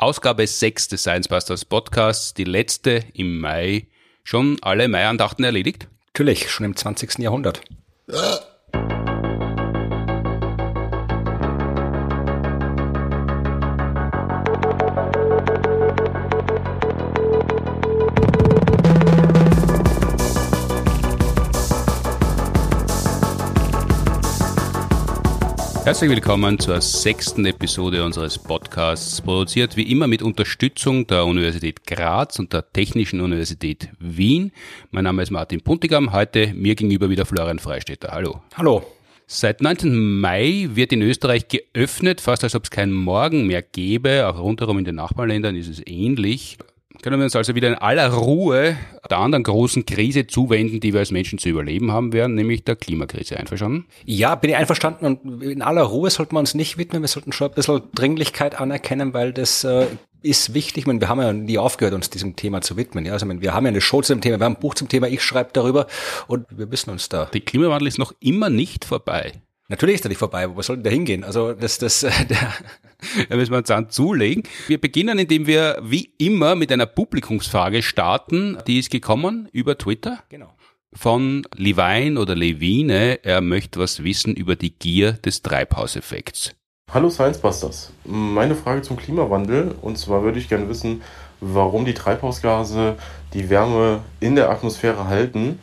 Ausgabe 6 des Science Busters Podcasts, die letzte im Mai. Schon alle Mai-Andachten erledigt? Natürlich, schon im 20. Jahrhundert. Herzlich willkommen zur sechsten Episode unseres Podcasts, produziert wie immer mit Unterstützung der Universität Graz und der Technischen Universität Wien. Mein Name ist Martin Puntigam, heute mir gegenüber wieder Florian Freistetter. Hallo. Hallo. Seit 19. Mai wird in Österreich geöffnet, fast als ob es keinen Morgen mehr gäbe. Auch rundherum in den Nachbarländern ist es ähnlich können wir uns also wieder in aller Ruhe der anderen großen Krise zuwenden, die wir als Menschen zu überleben haben werden, nämlich der Klimakrise. Einverstanden? Ja, bin ich einverstanden und in aller Ruhe sollten wir uns nicht widmen. Wir sollten schon ein bisschen Dringlichkeit anerkennen, weil das äh, ist wichtig. Ich meine, wir haben ja nie aufgehört, uns diesem Thema zu widmen. Ja, also meine, wir haben ja eine Show zu dem Thema, wir haben ein Buch zum Thema, ich schreibe darüber und wir müssen uns da. Der Klimawandel ist noch immer nicht vorbei. Natürlich ist er nicht vorbei. Wo soll denn der hingehen? Also das, das, äh, der da müssen wir uns dann zulegen. Wir beginnen, indem wir wie immer mit einer Publikumsfrage starten. Die ist gekommen über Twitter. Genau. Von Levine oder Levine. Er möchte was wissen über die Gier des Treibhauseffekts. Hallo Science Busters. Meine Frage zum Klimawandel. Und zwar würde ich gerne wissen, warum die Treibhausgase die Wärme in der Atmosphäre halten,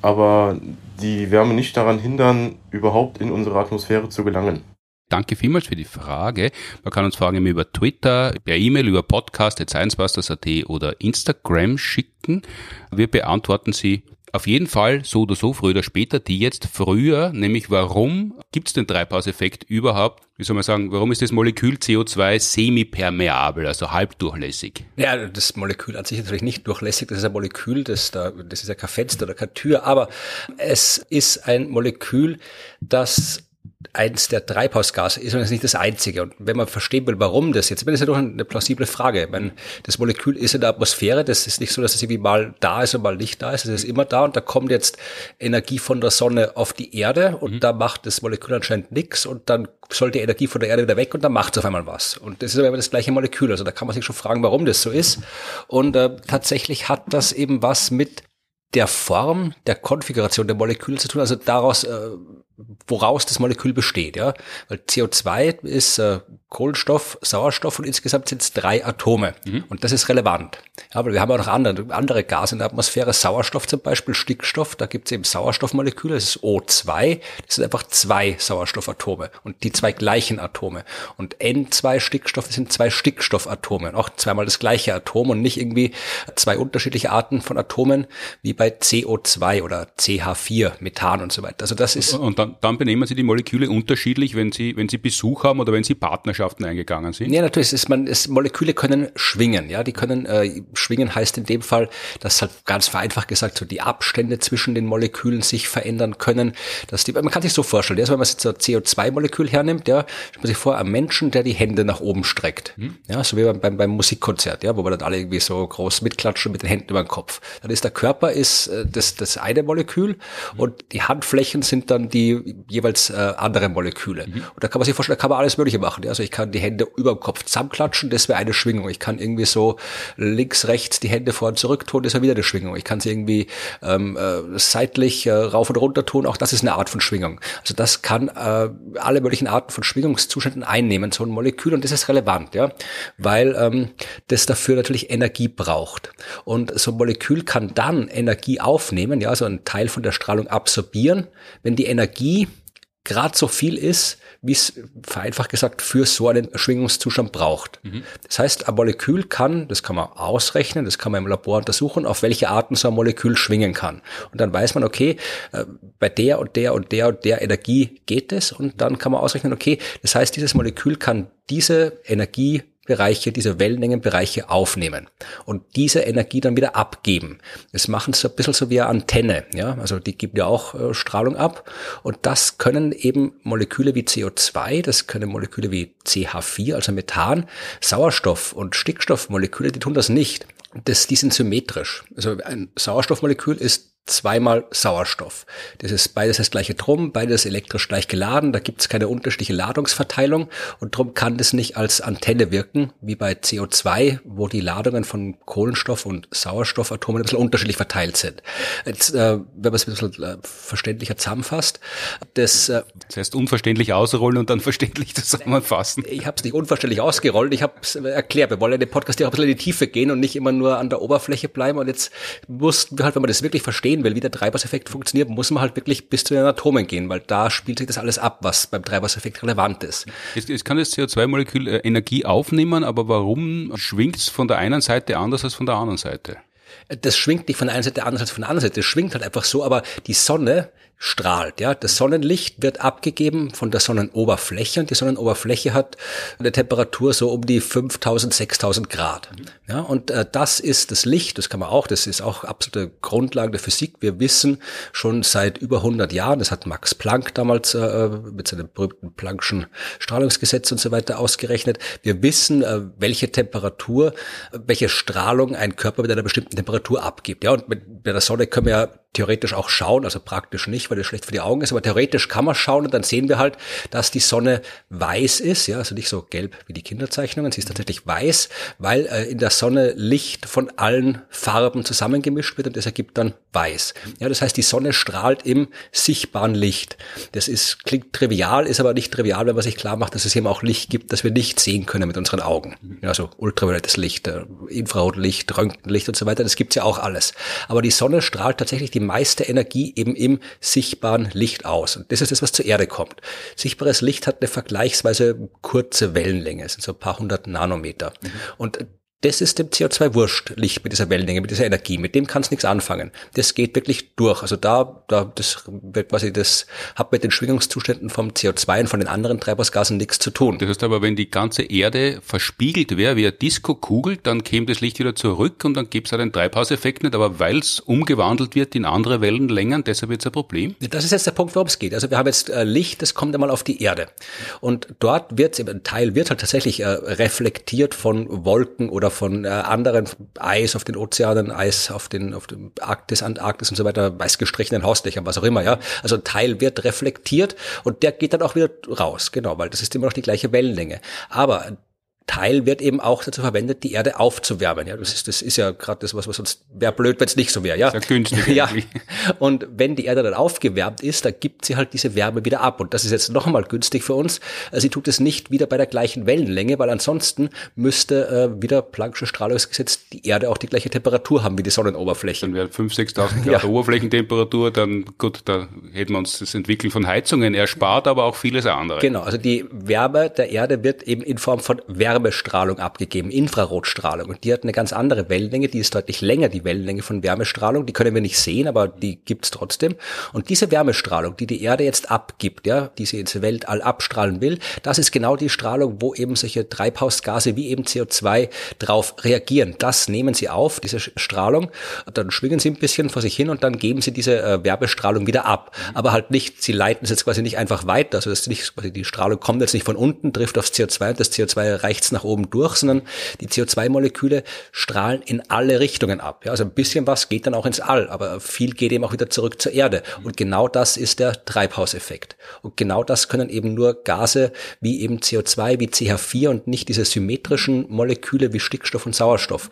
aber die Wärme nicht daran hindern, überhaupt in unsere Atmosphäre zu gelangen. Danke vielmals für die Frage. Man kann uns Fragen über Twitter, per E-Mail, über podcast.sciencebusters.at oder Instagram schicken. Wir beantworten sie auf jeden Fall so oder so, früher oder später, die jetzt früher, nämlich warum gibt es den Treibhauseffekt überhaupt? Wie soll man sagen, warum ist das Molekül CO2 semipermeabel, also halbdurchlässig? Ja, das Molekül an sich ist natürlich nicht durchlässig, das ist ein Molekül, das, da, das ist ja kein Fenster oder keine Tür, aber es ist ein Molekül, das eins der Treibhausgase ist und das ist nicht das einzige. Und wenn man verstehen will, warum das jetzt, das ist ja doch eine plausible Frage. Meine, das Molekül ist in der Atmosphäre, das ist nicht so, dass es irgendwie mal da ist und mal nicht da ist, es ist immer da und da kommt jetzt Energie von der Sonne auf die Erde und mhm. da macht das Molekül anscheinend nichts und dann soll die Energie von der Erde wieder weg und dann macht es auf einmal was. Und das ist aber immer das gleiche Molekül. Also da kann man sich schon fragen, warum das so ist. Und äh, tatsächlich hat das eben was mit der Form der Konfiguration der Moleküle zu tun, also daraus äh, woraus das Molekül besteht, ja. Weil CO2 ist äh, Kohlenstoff, Sauerstoff und insgesamt sind es drei Atome. Mhm. Und das ist relevant. Ja, aber wir haben auch noch andere, andere Gase in der Atmosphäre, Sauerstoff zum Beispiel, Stickstoff, da gibt es eben Sauerstoffmoleküle, das ist O2, das sind einfach zwei Sauerstoffatome und die zwei gleichen Atome. Und N2 Stickstoff sind zwei Stickstoffatome und auch zweimal das gleiche Atom und nicht irgendwie zwei unterschiedliche Arten von Atomen wie bei CO2 oder CH4, Methan und so weiter. Also das ist. Und dann, dann benehmen Sie die Moleküle unterschiedlich, wenn Sie, wenn Sie Besuch haben oder wenn Sie Partnerschaften eingegangen sind? Ja, natürlich. Ist man, ist, Moleküle können schwingen. Ja, die können äh, schwingen heißt in dem Fall, dass halt ganz vereinfacht gesagt so die Abstände zwischen den Molekülen sich verändern können. Dass die, man kann sich so vorstellen, also wenn man jetzt so ein CO2-Molekül hernimmt, ja, stellt man sich vor, ein Menschen, der die Hände nach oben streckt. Hm. Ja, so wie beim, beim, beim Musikkonzert, ja, wo wir dann alle irgendwie so groß mitklatschen mit den Händen über den Kopf. Dann ist der Körper ist äh, das, das eine Molekül hm. und die Handflächen sind dann die jeweils äh, andere Moleküle. Mhm. Und da kann man sich vorstellen, da kann man alles Mögliche machen. Ja? Also ich kann die Hände über dem Kopf zusammenklatschen, das wäre eine Schwingung. Ich kann irgendwie so links, rechts die Hände vor und zurück tun, das wäre wieder eine Schwingung. Ich kann sie irgendwie ähm, äh, seitlich äh, rauf und runter tun, auch das ist eine Art von Schwingung. Also das kann äh, alle möglichen Arten von Schwingungszuständen einnehmen, so ein Molekül, und das ist relevant, ja, weil ähm, das dafür natürlich Energie braucht. Und so ein Molekül kann dann Energie aufnehmen, ja, also einen Teil von der Strahlung absorbieren, wenn die Energie gerade so viel ist, wie es vereinfacht gesagt für so einen Schwingungszustand braucht. Mhm. Das heißt, ein Molekül kann, das kann man ausrechnen, das kann man im Labor untersuchen, auf welche Arten so ein Molekül schwingen kann. Und dann weiß man, okay, äh, bei der und der und der und der Energie geht es und dann kann man ausrechnen, okay, das heißt, dieses Molekül kann diese Energie Bereiche, diese Wellenlängenbereiche aufnehmen und diese Energie dann wieder abgeben. Das machen sie ein bisschen so wie eine Antenne, ja, also die gibt ja auch äh, Strahlung ab und das können eben Moleküle wie CO2, das können Moleküle wie CH4, also Methan, Sauerstoff und Stickstoffmoleküle, die tun das nicht. Das, die sind symmetrisch. Also ein Sauerstoffmolekül ist zweimal Sauerstoff. Das ist beides das gleiche Drum, beides elektrisch gleich geladen, da gibt es keine unterschiedliche Ladungsverteilung und darum kann das nicht als Antenne wirken, wie bei CO2, wo die Ladungen von Kohlenstoff und Sauerstoffatomen ein bisschen unterschiedlich verteilt sind. Jetzt, äh, wenn man es ein bisschen äh, verständlicher zusammenfasst, das... Äh, das heißt unverständlich ausrollen und dann verständlich zusammenfassen. Ich habe es nicht unverständlich ausgerollt, ich habe es erklärt. Wir wollen in dem Podcast ja auch ein bisschen in die Tiefe gehen und nicht immer nur an der Oberfläche bleiben und jetzt mussten wir halt, wenn man das wirklich verstehen verstehen will, wie der Treibhauseffekt funktioniert, muss man halt wirklich bis zu den Atomen gehen, weil da spielt sich das alles ab, was beim Treibhauseffekt relevant ist. Jetzt, jetzt kann das CO2-Molekül äh, Energie aufnehmen, aber warum schwingt es von der einen Seite anders als von der anderen Seite? Das schwingt nicht von der einen Seite anders als von der anderen Seite. Das schwingt halt einfach so, aber die Sonne strahlt. Ja, das Sonnenlicht wird abgegeben von der Sonnenoberfläche und die Sonnenoberfläche hat eine Temperatur so um die 5000, 6000 Grad. Ja, und äh, das ist das Licht, das kann man auch, das ist auch absolute Grundlage der Physik. Wir wissen schon seit über 100 Jahren, das hat Max Planck damals äh, mit seinem berühmten Planck'schen Strahlungsgesetz und so weiter ausgerechnet. Wir wissen, äh, welche Temperatur, welche Strahlung ein Körper mit einer bestimmten Temperatur abgibt. Ja, und mit, mit der Sonne können wir ja theoretisch auch schauen, also praktisch nicht, weil das schlecht für die Augen ist, aber theoretisch kann man schauen und dann sehen wir halt, dass die Sonne weiß ist, ja, also nicht so gelb wie die Kinderzeichnungen, sie ist tatsächlich weiß, weil äh, in der Sonne Licht von allen Farben zusammengemischt wird und das ergibt dann weiß. Ja, das heißt, die Sonne strahlt im sichtbaren Licht. Das ist, klingt trivial, ist aber nicht trivial, wenn man sich klar macht, dass es eben auch Licht gibt, das wir nicht sehen können mit unseren Augen. Ja, also ultraviolettes Licht, äh, Infrarotlicht, Röntgenlicht und so weiter, das gibt's ja auch alles. Aber die Sonne strahlt tatsächlich die meiste Energie eben im sichtbaren Licht aus. Und das ist das, was zur Erde kommt. Sichtbares Licht hat eine vergleichsweise kurze Wellenlänge, es sind so ein paar hundert Nanometer. Mhm. Und das ist dem CO2 wurscht, Licht mit dieser Wellenlänge, mit dieser Energie. Mit dem kann es nichts anfangen. Das geht wirklich durch. Also da, da, das wird quasi, das hat mit den Schwingungszuständen vom CO2 und von den anderen Treibhausgasen nichts zu tun. Das heißt aber, wenn die ganze Erde verspiegelt wäre, wie eine Disco-Kugel, dann käme das Licht wieder zurück und dann gäbe es halt einen Treibhauseffekt nicht. Aber weil es umgewandelt wird in andere Wellenlängen, deshalb wird es ein Problem. Das ist jetzt der Punkt, worum es geht. Also wir haben jetzt äh, Licht, das kommt einmal auf die Erde. Und dort wird, ein Teil wird halt tatsächlich äh, reflektiert von Wolken oder von äh, anderen Eis auf den Ozeanen, Eis auf den auf dem Arktis, Antarktis und so weiter, weiß gestrichenen Hausdächern, was auch immer, ja. Also ein Teil wird reflektiert und der geht dann auch wieder raus, genau, weil das ist immer noch die gleiche Wellenlänge. Aber Teil wird eben auch dazu verwendet, die Erde aufzuwärmen. Ja, das ist, das ist ja gerade das, was, was sonst wäre blöd, wenn es nicht so wäre. Ja, Sehr günstig. ja. Und wenn die Erde dann aufgewärmt ist, dann gibt sie halt diese Wärme wieder ab. Und das ist jetzt noch einmal günstig für uns. Sie tut es nicht wieder bei der gleichen Wellenlänge, weil ansonsten müsste äh, wieder Planck'sche Strahlungsgesetz die Erde auch die gleiche Temperatur haben wie die Sonnenoberfläche. Dann wäre 5.000, 6.000 Grad ja. Oberflächentemperatur, dann gut, da hätten wir uns das Entwickeln von Heizungen erspart, aber auch vieles andere. Genau, also die Wärme der Erde wird eben in Form von Wärme Wärmestrahlung abgegeben, Infrarotstrahlung. Und die hat eine ganz andere Wellenlänge, die ist deutlich länger, die Wellenlänge von Wärmestrahlung. Die können wir nicht sehen, aber die gibt's trotzdem. Und diese Wärmestrahlung, die die Erde jetzt abgibt, ja, die sie ins Weltall abstrahlen will, das ist genau die Strahlung, wo eben solche Treibhausgase wie eben CO2 drauf reagieren. Das nehmen sie auf, diese Strahlung, dann schwingen sie ein bisschen vor sich hin und dann geben sie diese äh, Wärmestrahlung wieder ab. Aber halt nicht, sie leiten es jetzt quasi nicht einfach weiter, also das ist nicht, die Strahlung kommt jetzt nicht von unten, trifft aufs CO2 und das CO2 erreicht nach oben durch, sondern die CO2-Moleküle strahlen in alle Richtungen ab. Ja, also ein bisschen was geht dann auch ins All, aber viel geht eben auch wieder zurück zur Erde. Und genau das ist der Treibhauseffekt. Und genau das können eben nur Gase wie eben CO2, wie CH4 und nicht diese symmetrischen Moleküle wie Stickstoff und Sauerstoff.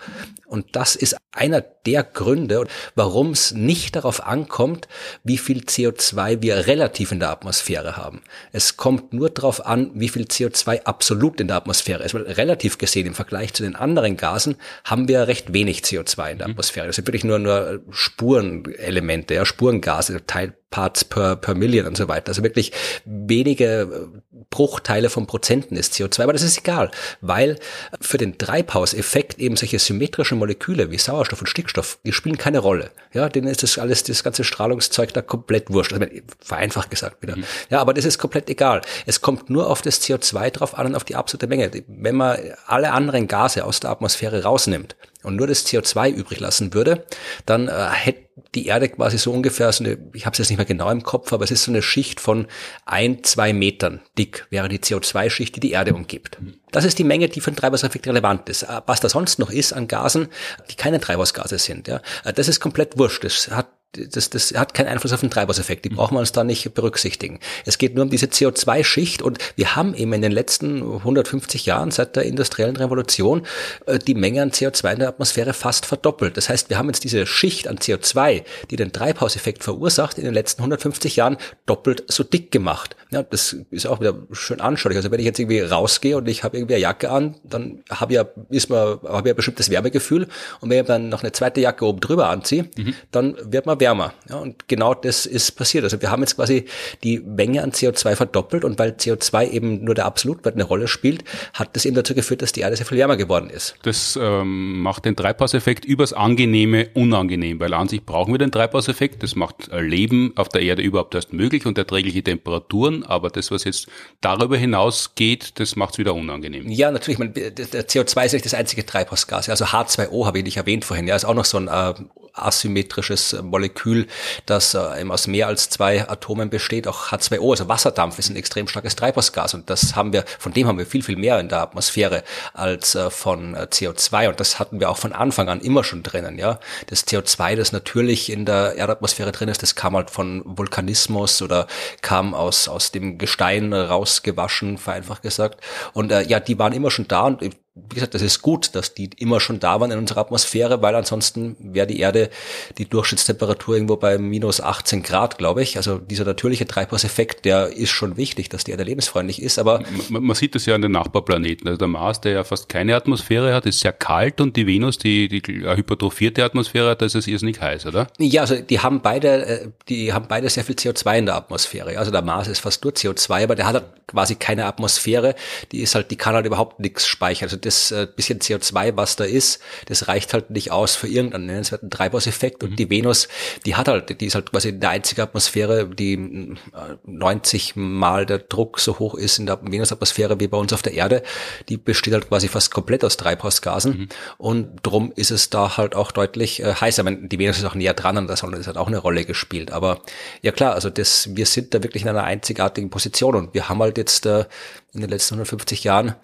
Und das ist einer der Gründe, warum es nicht darauf ankommt, wie viel CO2 wir relativ in der Atmosphäre haben. Es kommt nur darauf an, wie viel CO2 absolut in der Atmosphäre ist. Weil relativ gesehen im Vergleich zu den anderen Gasen haben wir recht wenig CO2 in der mhm. Atmosphäre. Das sind wirklich nur, nur Spurenelemente, ja, Spurengase, Teil, Parts per, per Million und so weiter. Also wirklich wenige Bruchteile von Prozenten ist CO2, aber das ist egal, weil für den Treibhauseffekt eben solche symmetrischen Moleküle wie Sauerstoff und Stickstoff, die spielen keine Rolle. Ja, denen ist das alles, das ganze Strahlungszeug da komplett wurscht. Also vereinfacht gesagt wieder. Mhm. Ja, aber das ist komplett egal. Es kommt nur auf das CO2 drauf an und auf die absolute Menge. Wenn man alle anderen Gase aus der Atmosphäre rausnimmt, und nur das CO2 übrig lassen würde, dann äh, hätte die Erde quasi so ungefähr so eine, ich habe es jetzt nicht mehr genau im Kopf, aber es ist so eine Schicht von ein, zwei Metern dick, wäre die CO2-Schicht, die die Erde umgibt. Das ist die Menge, die für den Treibhauseffekt relevant ist. Äh, was da sonst noch ist an Gasen, die keine Treibhausgase sind, ja, äh, das ist komplett wurscht. Das hat das, das hat keinen Einfluss auf den Treibhauseffekt. Die brauchen wir uns da nicht berücksichtigen. Es geht nur um diese CO2-Schicht und wir haben eben in den letzten 150 Jahren seit der industriellen Revolution äh, die Menge an CO2 in der Atmosphäre fast verdoppelt. Das heißt, wir haben jetzt diese Schicht an CO2, die den Treibhauseffekt verursacht, in den letzten 150 Jahren doppelt so dick gemacht. Ja, das ist auch wieder schön anschaulich. Also wenn ich jetzt irgendwie rausgehe und ich habe irgendwie eine Jacke an, dann habe ich ja, ist man, habe ein bestimmtes Wärmegefühl und wenn ich dann noch eine zweite Jacke oben drüber anziehe, mhm. dann wird man wärmer. Ja, und genau das ist passiert. Also wir haben jetzt quasi die Menge an CO2 verdoppelt und weil CO2 eben nur der Absolutwert eine Rolle spielt, hat das eben dazu geführt, dass die Erde sehr viel wärmer geworden ist. Das ähm, macht den Treibhauseffekt übers Angenehme unangenehm, weil an sich brauchen wir den Treibhauseffekt. Das macht Leben auf der Erde überhaupt erst möglich und erträgliche Temperaturen. Aber das, was jetzt darüber hinausgeht, das macht es wieder unangenehm. Ja, natürlich. Man, der CO2 ist nicht das einzige Treibhausgas. Also H2O habe ich nicht erwähnt vorhin. Ja, ist auch noch so ein äh, asymmetrisches Molekül, das äh, aus mehr als zwei Atomen besteht. Auch H2O, also Wasserdampf, ist ein extrem starkes Treibhausgas und das haben wir, von dem haben wir viel, viel mehr in der Atmosphäre als äh, von äh, CO2 und das hatten wir auch von Anfang an immer schon drinnen. Ja, Das CO2, das natürlich in der Erdatmosphäre drin ist, das kam halt von Vulkanismus oder kam aus, aus dem Gestein rausgewaschen, vereinfacht gesagt. Und äh, ja, die waren immer schon da und wie gesagt, das ist gut, dass die immer schon da waren in unserer Atmosphäre, weil ansonsten wäre die Erde die Durchschnittstemperatur irgendwo bei minus 18 Grad, glaube ich. Also dieser natürliche Treibhauseffekt, der ist schon wichtig, dass die Erde lebensfreundlich ist, aber... Man, man sieht das ja an den Nachbarplaneten. Also der Mars, der ja fast keine Atmosphäre hat, ist sehr kalt und die Venus, die, die hypertrophierte Atmosphäre hat, da ist es irrsinnig heiß, oder? Ja, also die haben beide, äh, die haben beide sehr viel CO2 in der Atmosphäre. Also der Mars ist fast nur CO2, aber der hat halt quasi keine Atmosphäre. Die ist halt, die kann halt überhaupt nichts speichern. Also das äh, bisschen CO2, was da ist, das reicht halt nicht aus für irgendeinen nennenswerten Treibhauseffekt. Und mhm. die Venus, die hat halt, die ist halt quasi der einzige Atmosphäre, die 90 äh, Mal der Druck so hoch ist in der Venusatmosphäre wie bei uns auf der Erde. Die besteht halt quasi fast komplett aus Treibhausgasen. Mhm. Und drum ist es da halt auch deutlich äh, heißer. Meine, die Venus ist auch näher dran und das hat auch eine Rolle gespielt. Aber ja klar, also das, wir sind da wirklich in einer einzigartigen Position und wir haben halt jetzt äh, in den letzten 150 Jahren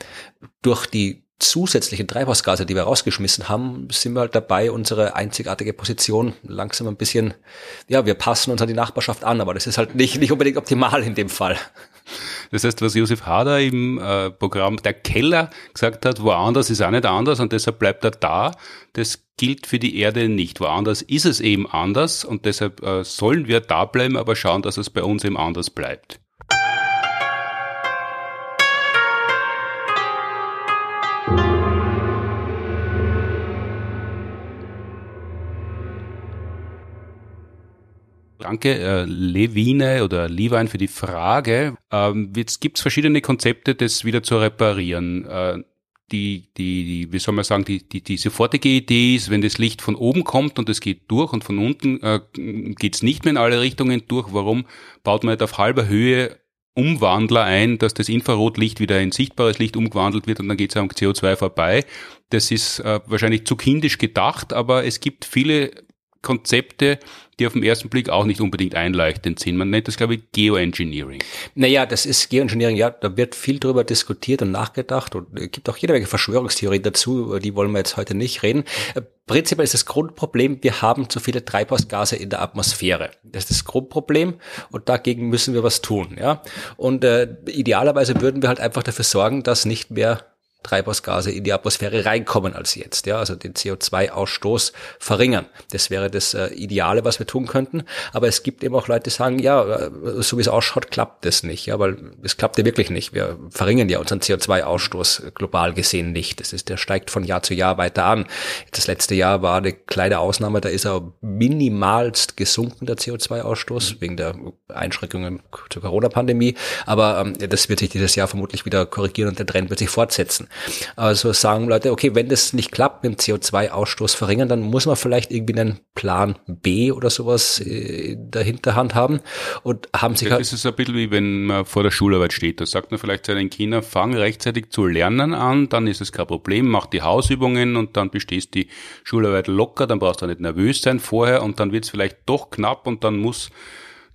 durch die zusätzlichen Treibhausgase, die wir rausgeschmissen haben, sind wir halt dabei, unsere einzigartige Position langsam ein bisschen, ja, wir passen uns an die Nachbarschaft an, aber das ist halt nicht, nicht unbedingt optimal in dem Fall. Das heißt, was Josef Hader im äh, Programm Der Keller gesagt hat, woanders ist auch nicht anders und deshalb bleibt er da, das gilt für die Erde nicht. Woanders ist es eben anders und deshalb äh, sollen wir da bleiben, aber schauen, dass es bei uns eben anders bleibt. Danke, äh, Levine oder Levine für die Frage. Ähm, jetzt gibt es verschiedene Konzepte, das wieder zu reparieren. Äh, die, die, die, wie soll man sagen, die, die, die sofortige Idee ist, wenn das Licht von oben kommt und es geht durch und von unten äh, geht es nicht mehr in alle Richtungen durch, warum baut man nicht auf halber Höhe Umwandler ein, dass das Infrarotlicht wieder in sichtbares Licht umgewandelt wird und dann geht es am CO2 vorbei. Das ist äh, wahrscheinlich zu kindisch gedacht, aber es gibt viele Konzepte, die auf den ersten Blick auch nicht unbedingt einleuchtend sind. Man nennt das, glaube ich, Geoengineering. Naja, das ist Geoengineering, ja, da wird viel drüber diskutiert und nachgedacht und es gibt auch jede Menge Verschwörungstheorien dazu, die wollen wir jetzt heute nicht reden. Äh, prinzipiell ist das Grundproblem, wir haben zu viele Treibhausgase in der Atmosphäre. Das ist das Grundproblem und dagegen müssen wir was tun, ja. Und äh, idealerweise würden wir halt einfach dafür sorgen, dass nicht mehr Treibhausgase in die Atmosphäre reinkommen als jetzt. Ja, also den CO2-Ausstoß verringern. Das wäre das äh, Ideale, was wir tun könnten. Aber es gibt eben auch Leute, die sagen, ja, äh, so wie es ausschaut, klappt das nicht. Ja, weil es klappt ja wirklich nicht. Wir verringern ja unseren CO2-Ausstoß global gesehen nicht. Das ist, der steigt von Jahr zu Jahr weiter an. Das letzte Jahr war eine kleine Ausnahme, da ist er minimalst gesunken, der CO2-Ausstoß, mhm. wegen der Einschränkungen zur Corona-Pandemie. Aber ähm, das wird sich dieses Jahr vermutlich wieder korrigieren und der Trend wird sich fortsetzen. Also sagen Leute, okay, wenn das nicht klappt mit dem CO2-Ausstoß verringern, dann muss man vielleicht irgendwie einen Plan B oder sowas äh, in der Hinterhand haben und haben sich halt. Das ist ein bisschen wie wenn man vor der Schularbeit steht. Da sagt man vielleicht seinen Kindern, fang rechtzeitig zu lernen an, dann ist es kein Problem, mach die Hausübungen und dann bestehst die Schularbeit locker, dann brauchst du nicht nervös sein vorher und dann wird es vielleicht doch knapp und dann muss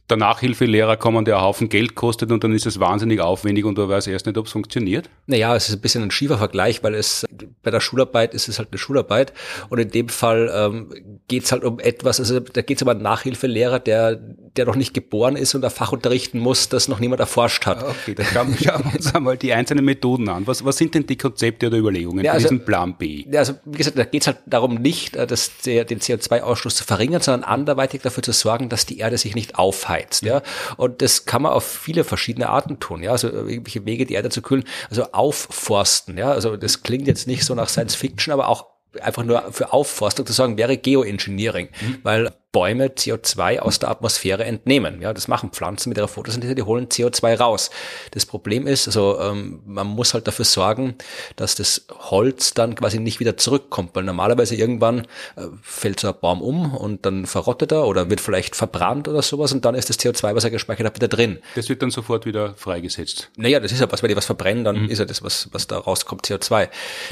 der Nachhilfelehrer kommen, der einen Haufen Geld kostet und dann ist es wahnsinnig aufwendig und du weißt erst nicht, ob es funktioniert? Naja, es ist ein bisschen ein schiefer Vergleich, weil es bei der Schularbeit ist es halt eine Schularbeit und in dem Fall ähm, geht's halt um etwas, also da geht's um einen Nachhilfelehrer, der, der noch nicht geboren ist und ein Fach unterrichten muss, das noch niemand erforscht hat. Okay, dann schauen wir uns einmal die einzelnen Methoden an. Was, was sind denn die Konzepte oder Überlegungen ja, also, für diesen Plan B? Ja, also wie gesagt, da geht's halt darum nicht, äh, dass der, den CO2-Ausstoß zu verringern, sondern anderweitig dafür zu sorgen, dass die Erde sich nicht aufheizt. Ja? Und das kann man auf viele verschiedene Arten tun. Ja? Also irgendwelche Wege, die Erde zu kühlen. Also aufforsten. Ja? Also das klingt jetzt nicht so nach Science Fiction, aber auch einfach nur für Aufforstung zu sagen, wäre Geoengineering, mhm. weil Bäume CO2 aus der Atmosphäre entnehmen. Ja, das machen Pflanzen mit ihrer Photosynthese, die holen CO2 raus. Das Problem ist, also ähm, man muss halt dafür sorgen, dass das Holz dann quasi nicht wieder zurückkommt, weil normalerweise irgendwann äh, fällt so ein Baum um und dann verrottet er oder wird vielleicht verbrannt oder sowas und dann ist das CO2, was er gespeichert hat, wieder drin. Das wird dann sofort wieder freigesetzt. Naja, das ist ja was, wenn die was verbrennen, dann mhm. ist ja das, was, was da rauskommt, CO2.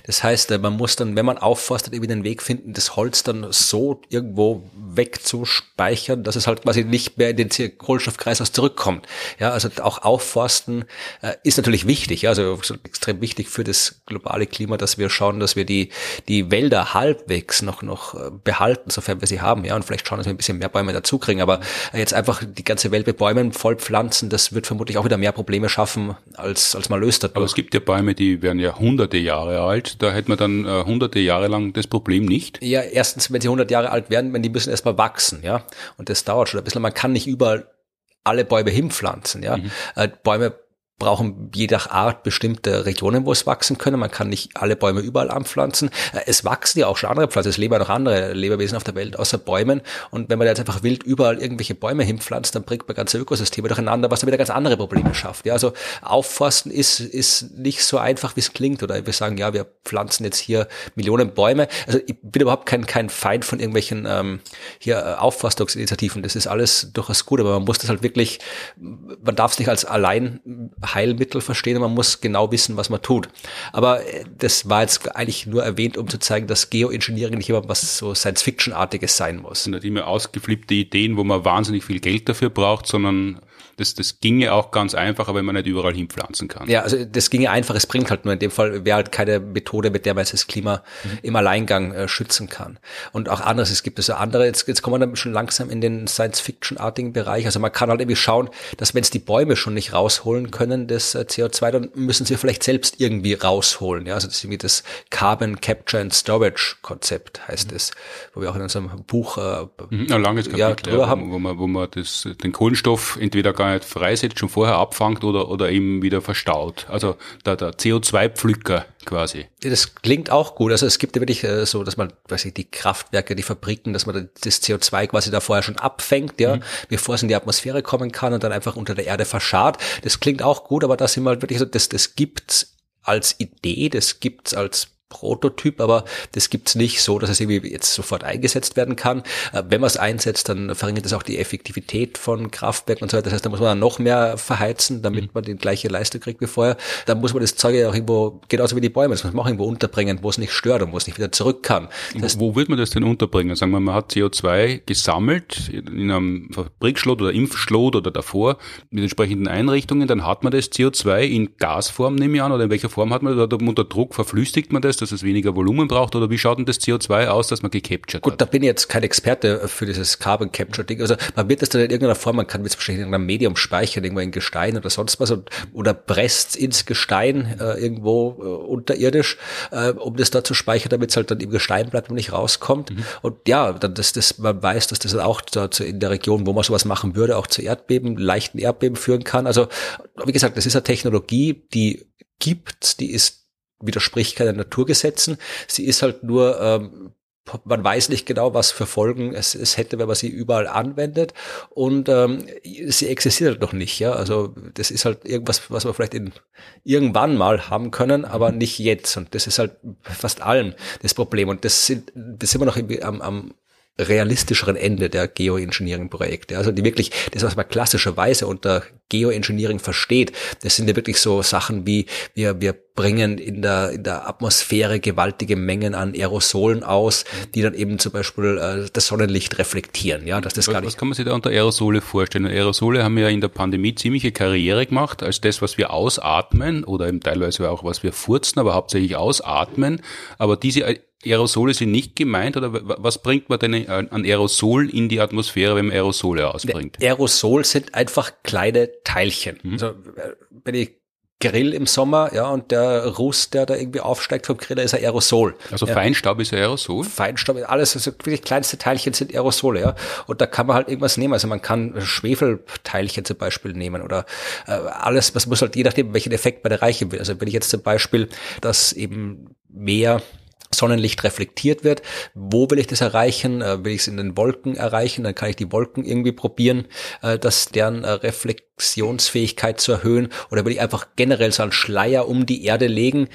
Das heißt, äh, man muss dann, wenn man aufforstet, irgendwie den Weg finden, das Holz dann so irgendwo weg zu speichern, dass es halt quasi nicht mehr in den Kohlenstoffkreislauf zurückkommt. Ja, also auch Aufforsten äh, ist natürlich wichtig, ja, also extrem wichtig für das globale Klima, dass wir schauen, dass wir die, die Wälder halbwegs noch, noch äh, behalten, sofern wir sie haben, ja, und vielleicht schauen, dass wir ein bisschen mehr Bäume dazu kriegen, aber jetzt einfach die ganze Welt mit Bäumen vollpflanzen, das wird vermutlich auch wieder mehr Probleme schaffen, als, als man löst. Dadurch. Aber es gibt ja Bäume, die werden ja hunderte Jahre alt, da hätte man dann äh, hunderte Jahre lang das Problem nicht. Ja, erstens, wenn sie hundert Jahre alt werden, wenn die müssen erstmal wachsen, ja. Und das dauert schon ein bisschen. Man kann nicht überall alle Bäume hinpflanzen, ja. Mhm. Äh, Bäume brauchen je nach Art bestimmte Regionen, wo es wachsen können. Man kann nicht alle Bäume überall anpflanzen. Äh, es wachsen ja auch schon andere Pflanzen. Es leben ja noch andere Lebewesen auf der Welt außer Bäumen. Und wenn man jetzt einfach wild überall irgendwelche Bäume hinpflanzt, dann bringt man ganze Ökosysteme durcheinander, was dann wieder ganz andere Probleme schafft. Ja, also aufforsten ist, ist nicht so einfach, wie es klingt. Oder wir sagen, ja, wir pflanzen jetzt hier Millionen Bäume. Also ich bin überhaupt kein, kein Feind von irgendwelchen ähm, hier äh, Aufforstungsinitiativen. Das ist alles durchaus gut, aber man muss das halt wirklich, man darf es nicht als allein Heilmittel verstehen man muss genau wissen, was man tut. Aber äh, das war jetzt eigentlich nur erwähnt, um zu zeigen, dass Geoengineering nicht immer was so Science-Fiction-artiges sein muss. Nicht immer ausgeflippte Ideen, wo man wahnsinnig viel Geld dafür braucht, sondern das, das ginge auch ganz einfach, wenn man nicht überall hinpflanzen kann. Ja, also das ginge einfach, es bringt halt nur in dem Fall, wäre halt keine Methode, mit der man das Klima mhm. im Alleingang äh, schützen kann. Und auch anderes, es gibt also andere, jetzt, jetzt kommen wir dann schon langsam in den Science-Fiction-artigen Bereich. Also man kann halt irgendwie schauen, dass wenn es die Bäume schon nicht rausholen können, das äh, CO2, dann müssen sie vielleicht selbst irgendwie rausholen. Ja, also das ist irgendwie das Carbon Capture and Storage Konzept heißt mhm. es, wo wir auch in unserem Buch äh, mhm, ein langes Kapitel, ja, drüber ja, wo, haben. wo man, wo man das, den Kohlenstoff entweder gar nicht freisetzt, schon vorher abfangt oder, oder eben wieder verstaut. Also der, der CO2-Pflücker quasi. Das klingt auch gut. Also es gibt ja wirklich äh, so, dass man, weiß ich, die Kraftwerke, die Fabriken, dass man das CO2 quasi da vorher schon abfängt, ja, mhm. bevor es in die Atmosphäre kommen kann und dann einfach unter der Erde verscharrt. Das klingt auch gut, aber das sind halt wirklich so, das, das gibt's als Idee, das gibt's als Prototyp, aber das gibt's nicht so, dass es irgendwie jetzt sofort eingesetzt werden kann. Äh, wenn man es einsetzt, dann verringert es auch die Effektivität von Kraftwerken und so weiter. Das heißt, da muss man dann noch mehr verheizen, damit mhm. man die gleiche Leistung kriegt wie vorher. Dann muss man das Zeug ja auch irgendwo, genauso wie die Bäume, das muss man auch irgendwo unterbringen, wo es nicht stört und wo es nicht wieder zurück kann. Das wo wird man das denn unterbringen? Sagen wir, man hat CO2 gesammelt in einem Fabrikschlot oder Impfschlot oder davor mit entsprechenden Einrichtungen, dann hat man das CO2 in Gasform, nehme ich an, oder in welcher Form hat man das, oder unter Druck verflüssigt man das, dass es weniger Volumen braucht? Oder wie schaut denn das CO2 aus, dass man gecaptured Gut, hat? da bin ich jetzt kein Experte für dieses Carbon Capture Ding. Also man wird das dann in irgendeiner Form, man kann es wahrscheinlich in irgendeinem Medium speichern, irgendwo in Gestein oder sonst was und, oder presst ins Gestein äh, irgendwo äh, unterirdisch, äh, um das da zu speichern, damit es halt dann im Gestein bleibt und nicht rauskommt. Mhm. Und ja, dann das, das, man weiß, dass das auch da zu, in der Region, wo man sowas machen würde, auch zu Erdbeben, leichten Erdbeben führen kann. Also wie gesagt, das ist eine Technologie, die gibt, die ist widerspricht keinen Naturgesetzen. Sie ist halt nur, ähm, man weiß nicht genau, was für Folgen es, es hätte, wenn man sie überall anwendet. Und ähm, sie existiert halt noch nicht. Ja, also das ist halt irgendwas, was wir vielleicht in irgendwann mal haben können, aber nicht jetzt. Und das ist halt fast allen das Problem. Und das sind, das sind wir noch am, am realistischeren Ende der Geoengineering-Projekte. Also die wirklich, das, was man klassischerweise unter Geoengineering versteht, das sind ja wirklich so Sachen wie, wir, wir bringen in der, in der Atmosphäre gewaltige Mengen an Aerosolen aus, die dann eben zum Beispiel äh, das Sonnenlicht reflektieren. Ja, dass das was, gar nicht was kann man sich da unter Aerosole vorstellen? Aerosole haben ja in der Pandemie ziemliche Karriere gemacht als das, was wir ausatmen oder eben teilweise auch was wir furzen, aber hauptsächlich ausatmen. Aber diese Aerosole sind nicht gemeint oder was bringt man denn an Aerosol in die Atmosphäre, wenn man Aerosole ausbringt? Aerosol sind einfach kleine Teilchen. Mhm. Also, äh, wenn ich Grill im Sommer, ja, und der Ruß, der da irgendwie aufsteigt vom Grill, ist ein Aerosol. Also ja. Feinstaub ist ein Aerosol? Feinstaub, alles, also wirklich kleinste Teilchen sind Aerosole, ja. Und da kann man halt irgendwas nehmen. Also man kann Schwefelteilchen zum Beispiel nehmen oder äh, alles, was muss halt je nachdem, welchen Effekt man erreichen will. Also wenn ich jetzt zum Beispiel das eben mehr Sonnenlicht reflektiert wird. Wo will ich das erreichen? Äh, will ich es in den Wolken erreichen? Dann kann ich die Wolken irgendwie probieren, äh, dass deren äh, Reflexionsfähigkeit zu erhöhen. Oder will ich einfach generell so einen Schleier um die Erde legen,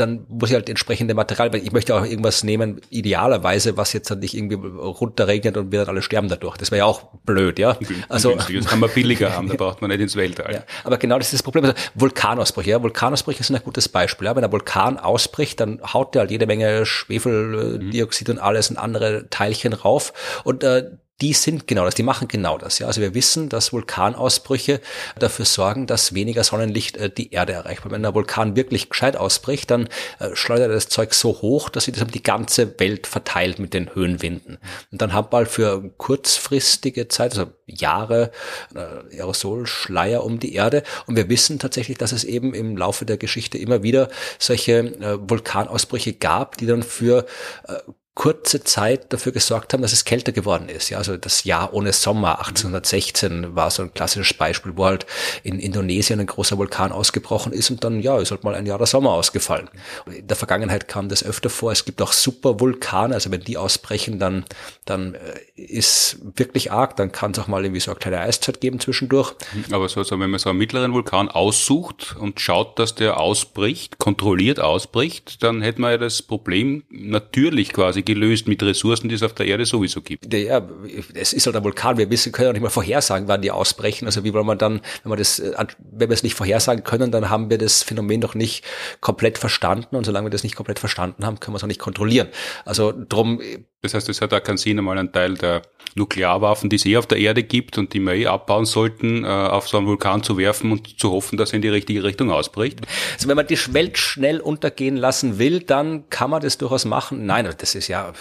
dann muss ich halt entsprechende Material, weil ich möchte auch irgendwas nehmen, idealerweise, was jetzt dann nicht irgendwie runterregnet und wir dann alle sterben dadurch. Das wäre ja auch blöd, ja. Also, das kann man billiger haben, da braucht man nicht ins Weltall. Ja, aber genau das ist das Problem. Also Vulkanausbrüche, ja. Vulkanausbrüche sind ein gutes Beispiel. Ja. Wenn ein Vulkan ausbricht, dann haut der halt jede Menge Schwefeldioxid und alles und andere Teilchen rauf und äh, die sind genau das, die machen genau das. Ja. Also wir wissen, dass Vulkanausbrüche dafür sorgen, dass weniger Sonnenlicht äh, die Erde erreicht. Weil wenn der Vulkan wirklich gescheit ausbricht, dann äh, schleudert das Zeug so hoch, dass sich das um die ganze Welt verteilt mit den Höhenwinden. Und dann haben wir halt für kurzfristige Zeit, also Jahre, äh, Aerosolschleier um die Erde. Und wir wissen tatsächlich, dass es eben im Laufe der Geschichte immer wieder solche äh, Vulkanausbrüche gab, die dann für äh, kurze Zeit dafür gesorgt haben, dass es kälter geworden ist. Ja, also das Jahr ohne Sommer 1816 war so ein klassisches Beispiel, wo halt in Indonesien ein großer Vulkan ausgebrochen ist und dann, ja, ist halt mal ein Jahr der Sommer ausgefallen. In der Vergangenheit kam das öfter vor. Es gibt auch Supervulkane, also wenn die ausbrechen, dann, dann äh, ist wirklich arg, dann kann es auch mal irgendwie so eine kleine Eiszeit geben zwischendurch. Aber so, also wenn man so einen mittleren Vulkan aussucht und schaut, dass der ausbricht, kontrolliert ausbricht, dann hätte man ja das Problem natürlich quasi gelöst mit Ressourcen, die es auf der Erde sowieso gibt. Ja, es ist halt ein Vulkan. Wir wissen, können ja nicht mal vorhersagen, wann die ausbrechen. Also wie wollen wir dann, wenn wir das, äh, wenn wir es nicht vorhersagen können, dann haben wir das Phänomen doch nicht komplett verstanden. Und solange wir das nicht komplett verstanden haben, können wir es auch nicht kontrollieren. Also drum das heißt, es hat auch keinen Sinn, einmal einen Teil der Nuklearwaffen, die es eh auf der Erde gibt und die wir eh abbauen sollten, äh, auf so einen Vulkan zu werfen und zu hoffen, dass er in die richtige Richtung ausbricht. Also wenn man die Welt schnell untergehen lassen will, dann kann man das durchaus machen. Nein, das ist ja,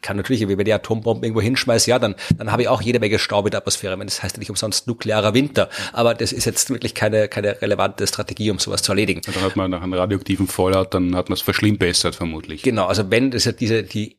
kann natürlich, wenn die Atombomben irgendwo hinschmeißen, ja, dann, dann habe ich auch jede Menge Staub in der Atmosphäre. Das heißt ja nicht umsonst nuklearer Winter. Aber das ist jetzt wirklich keine, keine relevante Strategie, um sowas zu erledigen. Und dann hat man nach einem radioaktiven Fallout, dann hat man es verschlimmbessert vermutlich. Genau, also wenn das ja diese, die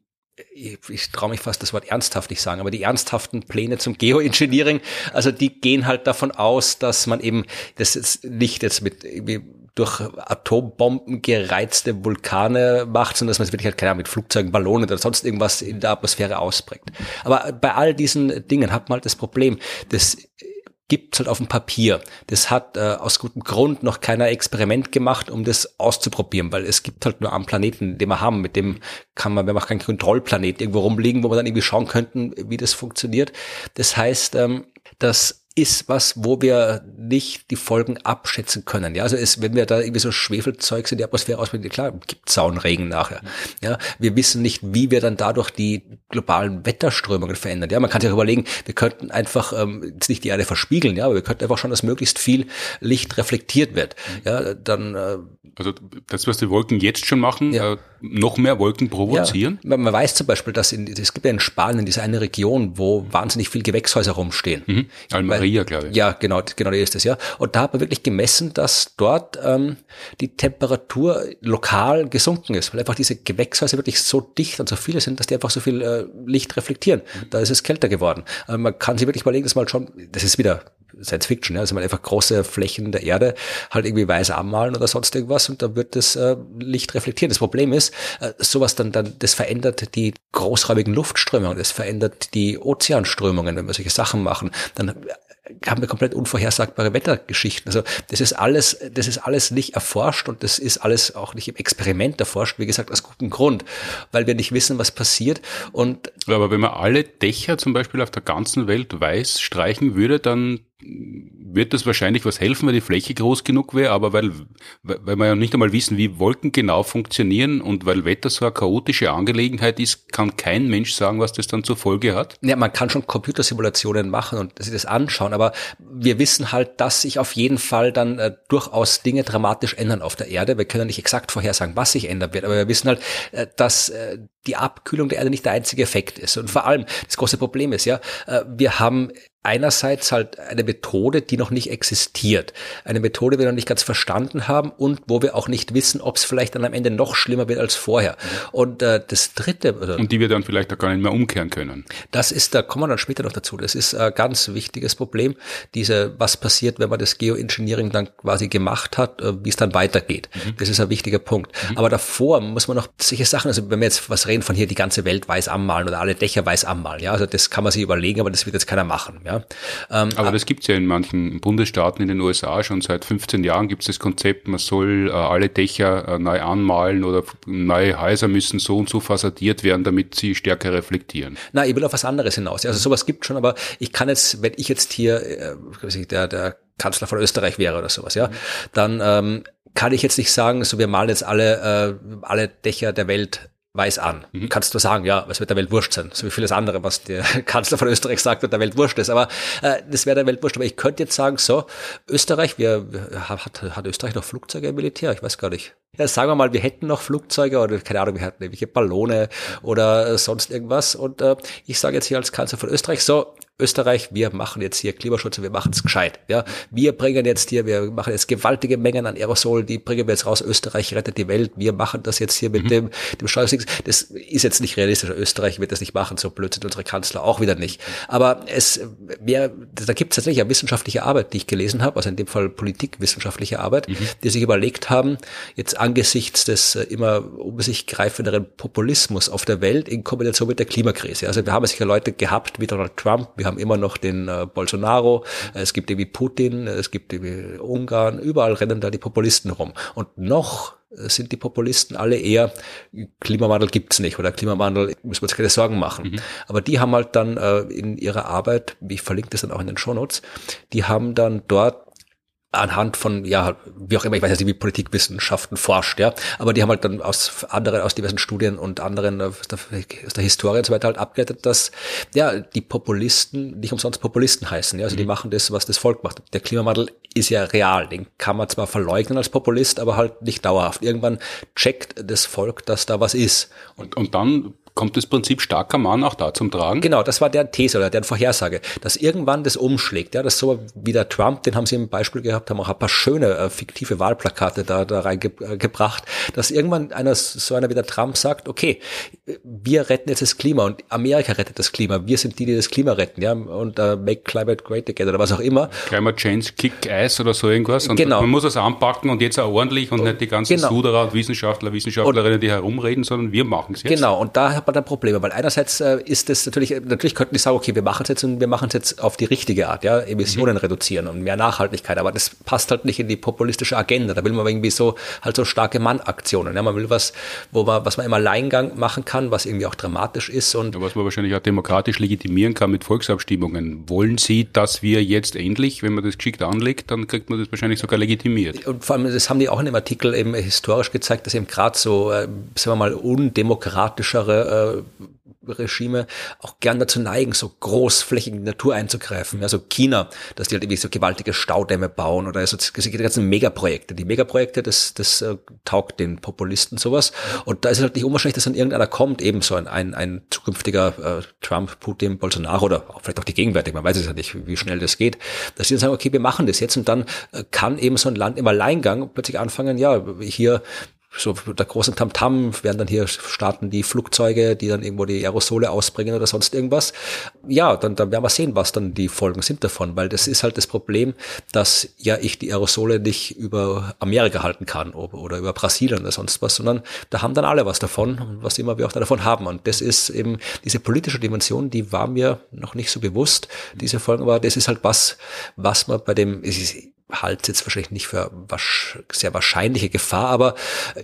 ich, ich traue mich fast das Wort ernsthaft nicht sagen, aber die ernsthaften Pläne zum Geoengineering, also die gehen halt davon aus, dass man eben das jetzt nicht jetzt mit irgendwie durch Atombomben gereizte Vulkane macht, sondern dass man es wirklich halt, keine Ahnung, mit Flugzeugen, Ballonen oder sonst irgendwas in der Atmosphäre ausbringt. Aber bei all diesen Dingen hat man halt das Problem, das gibt's halt auf dem Papier. Das hat äh, aus gutem Grund noch keiner Experiment gemacht, um das auszuprobieren, weil es gibt halt nur einen Planeten, den wir haben, mit dem kann man, wir machen keinen Kontrollplanet irgendwo rumliegen, wo wir dann irgendwie schauen könnten, wie das funktioniert. Das heißt, ähm, dass ist was, wo wir nicht die Folgen abschätzen können. Ja, also es, wenn wir da irgendwie so Schwefelzeugs in die Atmosphäre ausbringen, klar, gibt Zaunregen nachher. Ja, wir wissen nicht, wie wir dann dadurch die globalen Wetterströmungen verändern. Ja, man kann sich auch überlegen, wir könnten einfach ähm, jetzt nicht die Erde verspiegeln, ja, aber wir könnten einfach schon, dass möglichst viel Licht reflektiert wird. Ja, dann äh, also das, was die Wolken jetzt schon machen, ja. äh, noch mehr Wolken provozieren? Ja, man weiß zum Beispiel, dass in, es gibt ja in Spanien diese eine Region, wo wahnsinnig viel Gewächshäuser rumstehen. Mhm. Almeria, glaube ich. Ja, genau, genau, die ist es, ja. Und da hat man wirklich gemessen, dass dort ähm, die Temperatur lokal gesunken ist, weil einfach diese Gewächshäuser wirklich so dicht und so viele sind, dass die einfach so viel äh, Licht reflektieren. Mhm. Da ist es kälter geworden. Also man kann sich wirklich überlegen, dass mal schon, das ist wieder Science Fiction, ja, also man einfach große Flächen der Erde halt irgendwie weiß anmalen oder sonst irgendwas und dann wird das äh, Licht reflektieren. Das Problem ist, äh, sowas dann, dann, das verändert die großräumigen Luftströmungen, das verändert die Ozeanströmungen, wenn wir solche Sachen machen. Dann haben wir komplett unvorhersagbare Wettergeschichten. Also das ist alles, das ist alles nicht erforscht und das ist alles auch nicht im Experiment erforscht, wie gesagt, aus gutem Grund, weil wir nicht wissen, was passiert. Und aber wenn man alle Dächer zum Beispiel auf der ganzen Welt weiß streichen würde, dann wird das wahrscheinlich was helfen, wenn die Fläche groß genug wäre, aber weil, weil wir ja nicht einmal wissen, wie Wolken genau funktionieren und weil Wetter so eine chaotische Angelegenheit ist, kann kein Mensch sagen, was das dann zur Folge hat. Ja, man kann schon Computersimulationen machen und sich das anschauen, aber wir wissen halt, dass sich auf jeden Fall dann äh, durchaus Dinge dramatisch ändern auf der Erde. Wir können nicht exakt vorhersagen, was sich ändern wird, aber wir wissen halt, äh, dass äh, die Abkühlung der Erde nicht der einzige Effekt ist. Und vor allem, das große Problem ist ja, äh, wir haben einerseits halt eine Methode, die noch nicht existiert. Eine Methode, die wir noch nicht ganz verstanden haben und wo wir auch nicht wissen, ob es vielleicht dann am Ende noch schlimmer wird als vorher. Und äh, das dritte. Oder, und die wir dann vielleicht auch gar nicht mehr umkehren können. Das ist, da kommen wir dann später noch dazu. Das ist ein ganz wichtiges Problem. Diese, was passiert, wenn man das Geoengineering dann quasi gemacht hat, äh, wie es dann weitergeht. Mhm. Das ist ein wichtiger Punkt. Mhm. Aber davor muss man noch solche Sachen, also wenn wir jetzt was reden von hier, die ganze Welt weiß anmalen oder alle Dächer weiß anmalen, ja, also das kann man sich überlegen, aber das wird jetzt keiner machen. Ja. Ähm, Aber das gibt's ja in manchen Bundesstaaten in den USA schon seit 15 Jahren gibt's das Konzept, man soll äh, alle Dächer äh, neu anmalen oder neue Häuser müssen so und so fassadiert werden, damit sie stärker reflektieren. Na, ich will auf was anderes hinaus. Also sowas gibt schon, aber ich kann jetzt, wenn ich jetzt hier äh, der, der Kanzler von Österreich wäre oder sowas, ja, dann ähm, kann ich jetzt nicht sagen, so wir malen jetzt alle, äh, alle Dächer der Welt weiß an. Mhm. Kannst du sagen, ja, es wird der Welt wurscht sein. So wie vieles andere, was der Kanzler von Österreich sagt, wird der Welt wurscht ist. Aber äh, das wäre der Welt wurscht. Aber ich könnte jetzt sagen, so, Österreich, wir, hat, hat Österreich noch Flugzeuge im Militär? Ich weiß gar nicht. Ja, sagen wir mal, wir hätten noch Flugzeuge oder keine Ahnung, wir hätten irgendwelche Ballone oder sonst irgendwas. Und äh, ich sage jetzt hier als Kanzler von Österreich, so, Österreich, wir machen jetzt hier Klimaschutz und wir machen es gescheit. Ja, wir bringen jetzt hier, wir machen jetzt gewaltige Mengen an Aerosol, die bringen wir jetzt raus. Österreich rettet die Welt. Wir machen das jetzt hier mit mhm. dem dem Steuersings. Das ist jetzt nicht realistisch. Österreich wird das nicht machen. So blöd sind unsere Kanzler auch wieder nicht. Aber es wäre, da gibt es tatsächlich eine wissenschaftliche Arbeit, die ich gelesen habe, also in dem Fall politikwissenschaftliche Arbeit, mhm. die sich überlegt haben, jetzt angesichts des äh, immer um sich greifenderen Populismus auf der Welt in Kombination mit der Klimakrise. Also wir haben sicher Leute gehabt wie Donald Trump, wir haben immer noch den äh, Bolsonaro, es gibt irgendwie Putin, es gibt irgendwie Ungarn, überall rennen da die Populisten rum. Und noch sind die Populisten alle eher, Klimawandel gibt's nicht oder Klimawandel müssen wir uns keine Sorgen machen. Mhm. Aber die haben halt dann äh, in ihrer Arbeit, ich verlinke das dann auch in den Shownotes, die haben dann dort anhand von, ja, wie auch immer, ich weiß nicht, wie Politikwissenschaften forscht, ja, aber die haben halt dann aus anderen, aus diversen Studien und anderen aus der, aus der Historie und so weiter halt abgeleitet, dass, ja, die Populisten nicht umsonst Populisten heißen, ja, also mhm. die machen das, was das Volk macht. Der Klimawandel ist ja real, den kann man zwar verleugnen als Populist, aber halt nicht dauerhaft. Irgendwann checkt das Volk, dass da was ist. Und, und dann Kommt das Prinzip starker Mann auch da zum Tragen? Genau, das war deren These oder deren Vorhersage, dass irgendwann das umschlägt. Ja, das ist so wie der Trump, den haben sie im Beispiel gehabt, haben auch ein paar schöne äh, fiktive Wahlplakate da, da reingebracht, äh, dass irgendwann einer, so einer wie der Trump sagt, okay, wir retten jetzt das Klima und Amerika rettet das Klima. Wir sind die, die das Klima retten, ja, und uh, make climate great again oder was auch immer. Climate Change, Kick Ass oder so irgendwas. Und genau. Man muss es anpacken und jetzt auch ordentlich und nicht die ganzen genau. Suderer und Wissenschaftler, Wissenschaftlerinnen, und, die herumreden, sondern wir machen es jetzt. Genau, und da hat man dann Probleme, weil einerseits äh, ist es natürlich, natürlich könnten die sagen, okay, wir machen es jetzt und wir machen es jetzt auf die richtige Art, ja, Emissionen mhm. reduzieren und mehr Nachhaltigkeit, aber das passt halt nicht in die populistische Agenda. Da will man irgendwie so halt so starke Mannaktionen. Ja, man will was, wo man, was man im Alleingang machen kann, was irgendwie auch dramatisch ist und ja, was man wahrscheinlich auch demokratisch legitimieren kann mit Volksabstimmungen. Wollen Sie, dass wir jetzt endlich, wenn man das geschickt anlegt, dann kriegt man das wahrscheinlich sogar legitimiert. Und vor allem, das haben die auch in dem Artikel eben historisch gezeigt, dass eben gerade so, äh, sagen wir mal, undemokratischere äh, Regime auch gern dazu neigen, so großflächig in die Natur einzugreifen. Also China, dass die halt irgendwie so gewaltige Staudämme bauen oder so die ganzen Megaprojekte. Die Megaprojekte, das, das äh, taugt den Populisten sowas. Und da ist es halt nicht unwahrscheinlich, dass dann irgendeiner kommt, eben so ein, ein, ein zukünftiger äh, Trump, Putin, Bolsonaro oder auch vielleicht auch die gegenwärtig, man weiß es ja nicht, wie schnell das geht, dass sie dann sagen, okay, wir machen das jetzt und dann äh, kann eben so ein Land im Alleingang plötzlich anfangen, ja, hier so der großen Tamtam werden dann hier starten die Flugzeuge, die dann irgendwo die Aerosole ausbringen oder sonst irgendwas. Ja, dann, dann werden wir sehen, was dann die Folgen sind davon, weil das ist halt das Problem, dass ja ich die Aerosole nicht über Amerika halten kann oder über Brasilien oder sonst was, sondern da haben dann alle was davon, was immer wir auch davon haben. Und das ist eben diese politische Dimension, die war mir noch nicht so bewusst, diese Folgen, aber das ist halt was, was man bei dem, es ist, halte jetzt wahrscheinlich nicht für sehr wahrscheinliche Gefahr, aber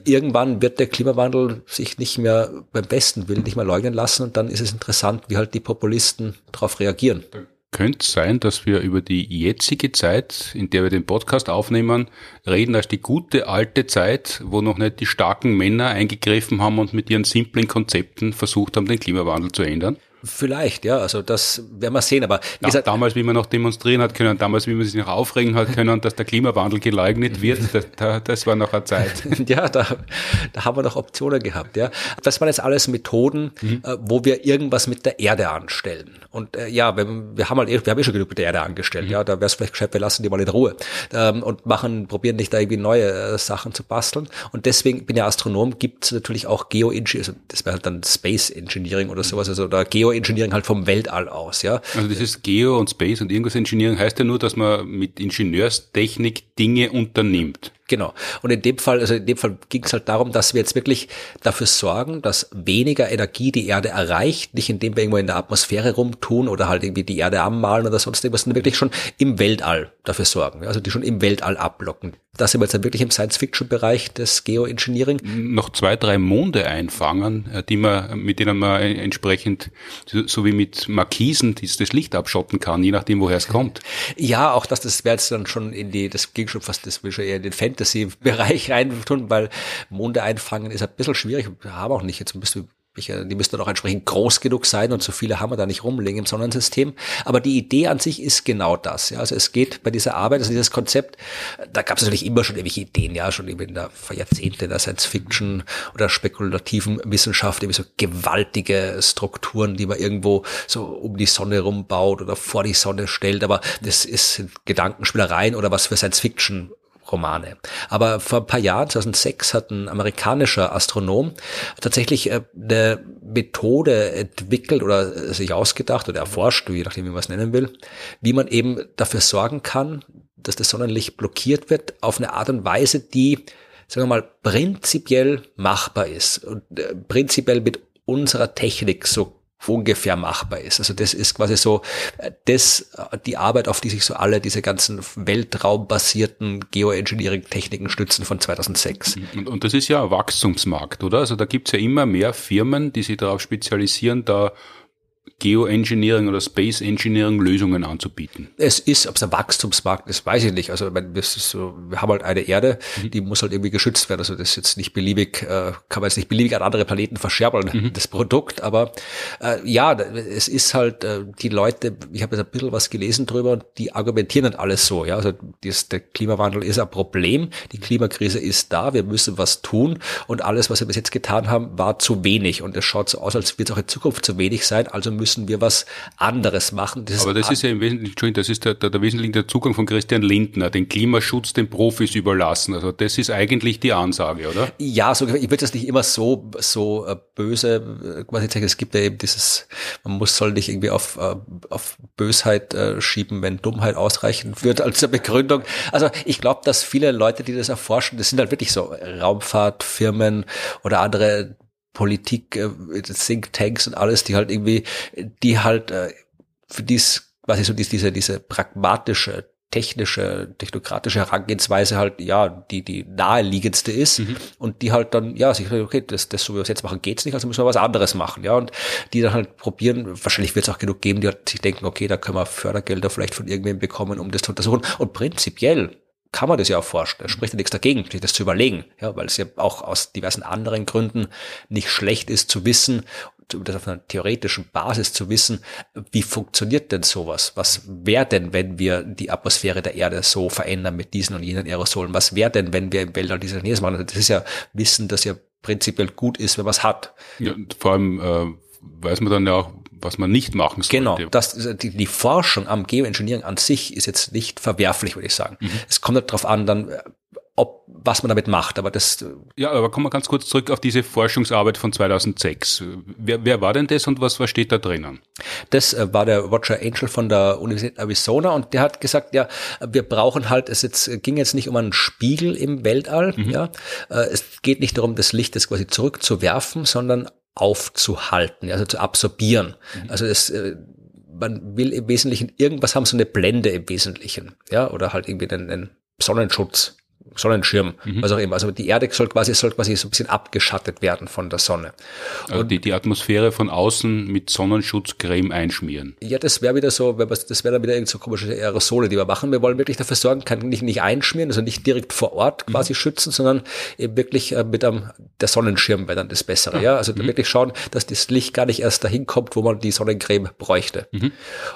irgendwann wird der Klimawandel sich nicht mehr beim besten Willen nicht mehr leugnen lassen und dann ist es interessant, wie halt die Populisten darauf reagieren. Könnte es sein, dass wir über die jetzige Zeit, in der wir den Podcast aufnehmen, reden als die gute alte Zeit, wo noch nicht die starken Männer eingegriffen haben und mit ihren simplen Konzepten versucht haben, den Klimawandel zu ändern? Vielleicht, ja, also das werden wir sehen, aber wie gesagt, damals, wie man noch demonstrieren hat können, damals, wie man sich noch aufregen hat können, dass der Klimawandel geleugnet wird, das, das war noch eine Zeit. ja, da, da haben wir noch Optionen gehabt, ja. Das waren jetzt alles Methoden, mhm. äh, wo wir irgendwas mit der Erde anstellen. Und äh, ja, wir, wir haben halt, wir haben eh schon genug mit der Erde angestellt, mhm. ja, da wäre es vielleicht gescheit, wir lassen die mal in Ruhe ähm, und machen, probieren nicht da irgendwie neue äh, Sachen zu basteln. Und deswegen bin ja Astronom, gibt es natürlich auch Geoengineering, also das wäre halt dann Space Engineering oder sowas, also da Geo Geoengineering halt vom Weltall aus, ja. Also dieses Geo und Space und irgendwas Engineering heißt ja nur, dass man mit Ingenieurstechnik Dinge unternimmt. Genau. Und in dem Fall, also in dem Fall ging es halt darum, dass wir jetzt wirklich dafür sorgen, dass weniger Energie die Erde erreicht, nicht indem wir irgendwo in der Atmosphäre rumtun oder halt irgendwie die Erde ammalen oder sonst irgendwas, sondern wirklich schon im Weltall dafür sorgen. Also die schon im Weltall abblocken. Da sind wir jetzt dann wirklich im Science-Fiction-Bereich des Geoengineering. Noch zwei, drei Monde einfangen, äh, die man, mit denen man entsprechend, so wie mit Markisen, das Licht abschotten kann, je nachdem, woher es kommt. Ja, auch das, das wäre jetzt dann schon in die, das ging schon fast, das will schon eher in den Fan Fantasy-Bereich rein tun, weil Monde einfangen ist ein bisschen schwierig. Wir haben auch nicht, jetzt müsste die müssten auch entsprechend groß genug sein und so viele haben wir da nicht rumliegen im Sonnensystem. Aber die Idee an sich ist genau das. Ja. Also es geht bei dieser Arbeit, also dieses Konzept, da gab es natürlich immer schon irgendwelche Ideen, ja, schon eben in der vor Jahrzehnten der Science Fiction oder spekulativen Wissenschaft, irgendwie so gewaltige Strukturen, die man irgendwo so um die Sonne rumbaut oder vor die Sonne stellt. Aber das ist Gedankenspielereien oder was für Science Fiction Romane. Aber vor ein paar Jahren, 2006, hat ein amerikanischer Astronom tatsächlich äh, eine Methode entwickelt oder sich ausgedacht oder erforscht, je nachdem, wie man es nennen will, wie man eben dafür sorgen kann, dass das Sonnenlicht blockiert wird auf eine Art und Weise, die, sagen wir mal, prinzipiell machbar ist und äh, prinzipiell mit unserer Technik so ungefähr machbar ist. Also das ist quasi so äh, das, äh, die Arbeit, auf die sich so alle diese ganzen weltraumbasierten Geoengineering-Techniken stützen von 2006. Und, das ist ja ein Wachstumsmarkt, oder? Also da gibt's ja immer mehr Firmen, die sich darauf spezialisieren, da Geoengineering oder Space Engineering Lösungen anzubieten? Es ist, ob es ein Wachstumsmarkt ist, weiß ich nicht. Also das ist so, wir haben halt eine Erde, mhm. die muss halt irgendwie geschützt werden. Also das ist jetzt nicht beliebig, äh, kann man jetzt nicht beliebig an andere Planeten verscherbeln, mhm. das Produkt. Aber äh, ja, es ist halt, äh, die Leute, ich habe jetzt ein bisschen was gelesen drüber die argumentieren dann alles so. Ja, also das, der Klimawandel ist ein Problem, die Klimakrise ist da, wir müssen was tun und alles, was wir bis jetzt getan haben, war zu wenig. Und es schaut so aus, als wird es auch in Zukunft zu wenig sein. Also müssen müssen wir was anderes machen. Das Aber das ist ja im Wesentlichen, das ist der, der, der wesentliche Zugang von Christian Lindner, den Klimaschutz den Profis überlassen. Also das ist eigentlich die Ansage, oder? Ja, so, ich würde das nicht immer so, so äh, böse äh, quasi sagen. Es gibt ja eben dieses, man muss soll nicht irgendwie auf, äh, auf Bösheit schieben, wenn Dummheit ausreichen wird als Begründung. Also ich glaube, dass viele Leute, die das erforschen, das sind halt wirklich so Raumfahrtfirmen oder andere Politik, äh, Thinktanks und alles, die halt irgendwie, die halt äh, für dies quasi so diese, diese pragmatische technische, technokratische Herangehensweise halt, ja, die, die naheliegendste ist mhm. und die halt dann, ja, sich, okay, das, das so wie wir es jetzt machen, geht's nicht, also müssen wir was anderes machen, ja, und die dann halt probieren, wahrscheinlich wird es auch genug geben, die halt sich denken, okay, da können wir Fördergelder vielleicht von irgendwem bekommen, um das zu untersuchen und prinzipiell kann man das ja erforschen. Da spricht ja nichts dagegen, sich das zu überlegen, ja, weil es ja auch aus diversen anderen Gründen nicht schlecht ist zu wissen, das auf einer theoretischen Basis zu wissen, wie funktioniert denn sowas? Was wäre denn, wenn wir die Atmosphäre der Erde so verändern mit diesen und jenen Aerosolen? Was wäre denn, wenn wir im Weltall diese Nähe machen? Das ist ja Wissen, das ja prinzipiell gut ist, wenn man es hat. Ja, vor allem äh, weiß man dann ja auch, was man nicht machen sollte. Genau, das, die, die Forschung am Geoengineering an sich ist jetzt nicht verwerflich, würde ich sagen. Mhm. Es kommt halt darauf an, dann ob was man damit macht, aber das Ja, aber kommen wir ganz kurz zurück auf diese Forschungsarbeit von 2006. Wer, wer war denn das und was, was steht da drinnen? Das äh, war der Roger Angel von der Universität Arizona und der hat gesagt, ja, wir brauchen halt, es jetzt ging jetzt nicht um einen Spiegel im Weltall, mhm. ja. Äh, es geht nicht darum, das Licht jetzt quasi zurückzuwerfen, sondern aufzuhalten, also zu absorbieren. Mhm. Also es, äh, man will im Wesentlichen irgendwas haben, so eine Blende im Wesentlichen, ja, oder halt irgendwie einen, einen Sonnenschutz Sonnenschirm, mhm. was auch immer. Also die Erde soll quasi, soll quasi so ein bisschen abgeschattet werden von der Sonne. Also die, die Atmosphäre von außen mit Sonnenschutzcreme einschmieren. Ja, das wäre wieder so, das wäre dann wieder irgend so komische Aerosole, die wir machen. Wir wollen wirklich dafür sorgen, kann nicht, nicht einschmieren, also nicht direkt vor Ort quasi mhm. schützen, sondern eben wirklich äh, mit einem, der Sonnenschirm wäre dann das Bessere. Ja, also mhm. wirklich schauen, dass das Licht gar nicht erst dahin kommt, wo man die Sonnencreme bräuchte. Mhm.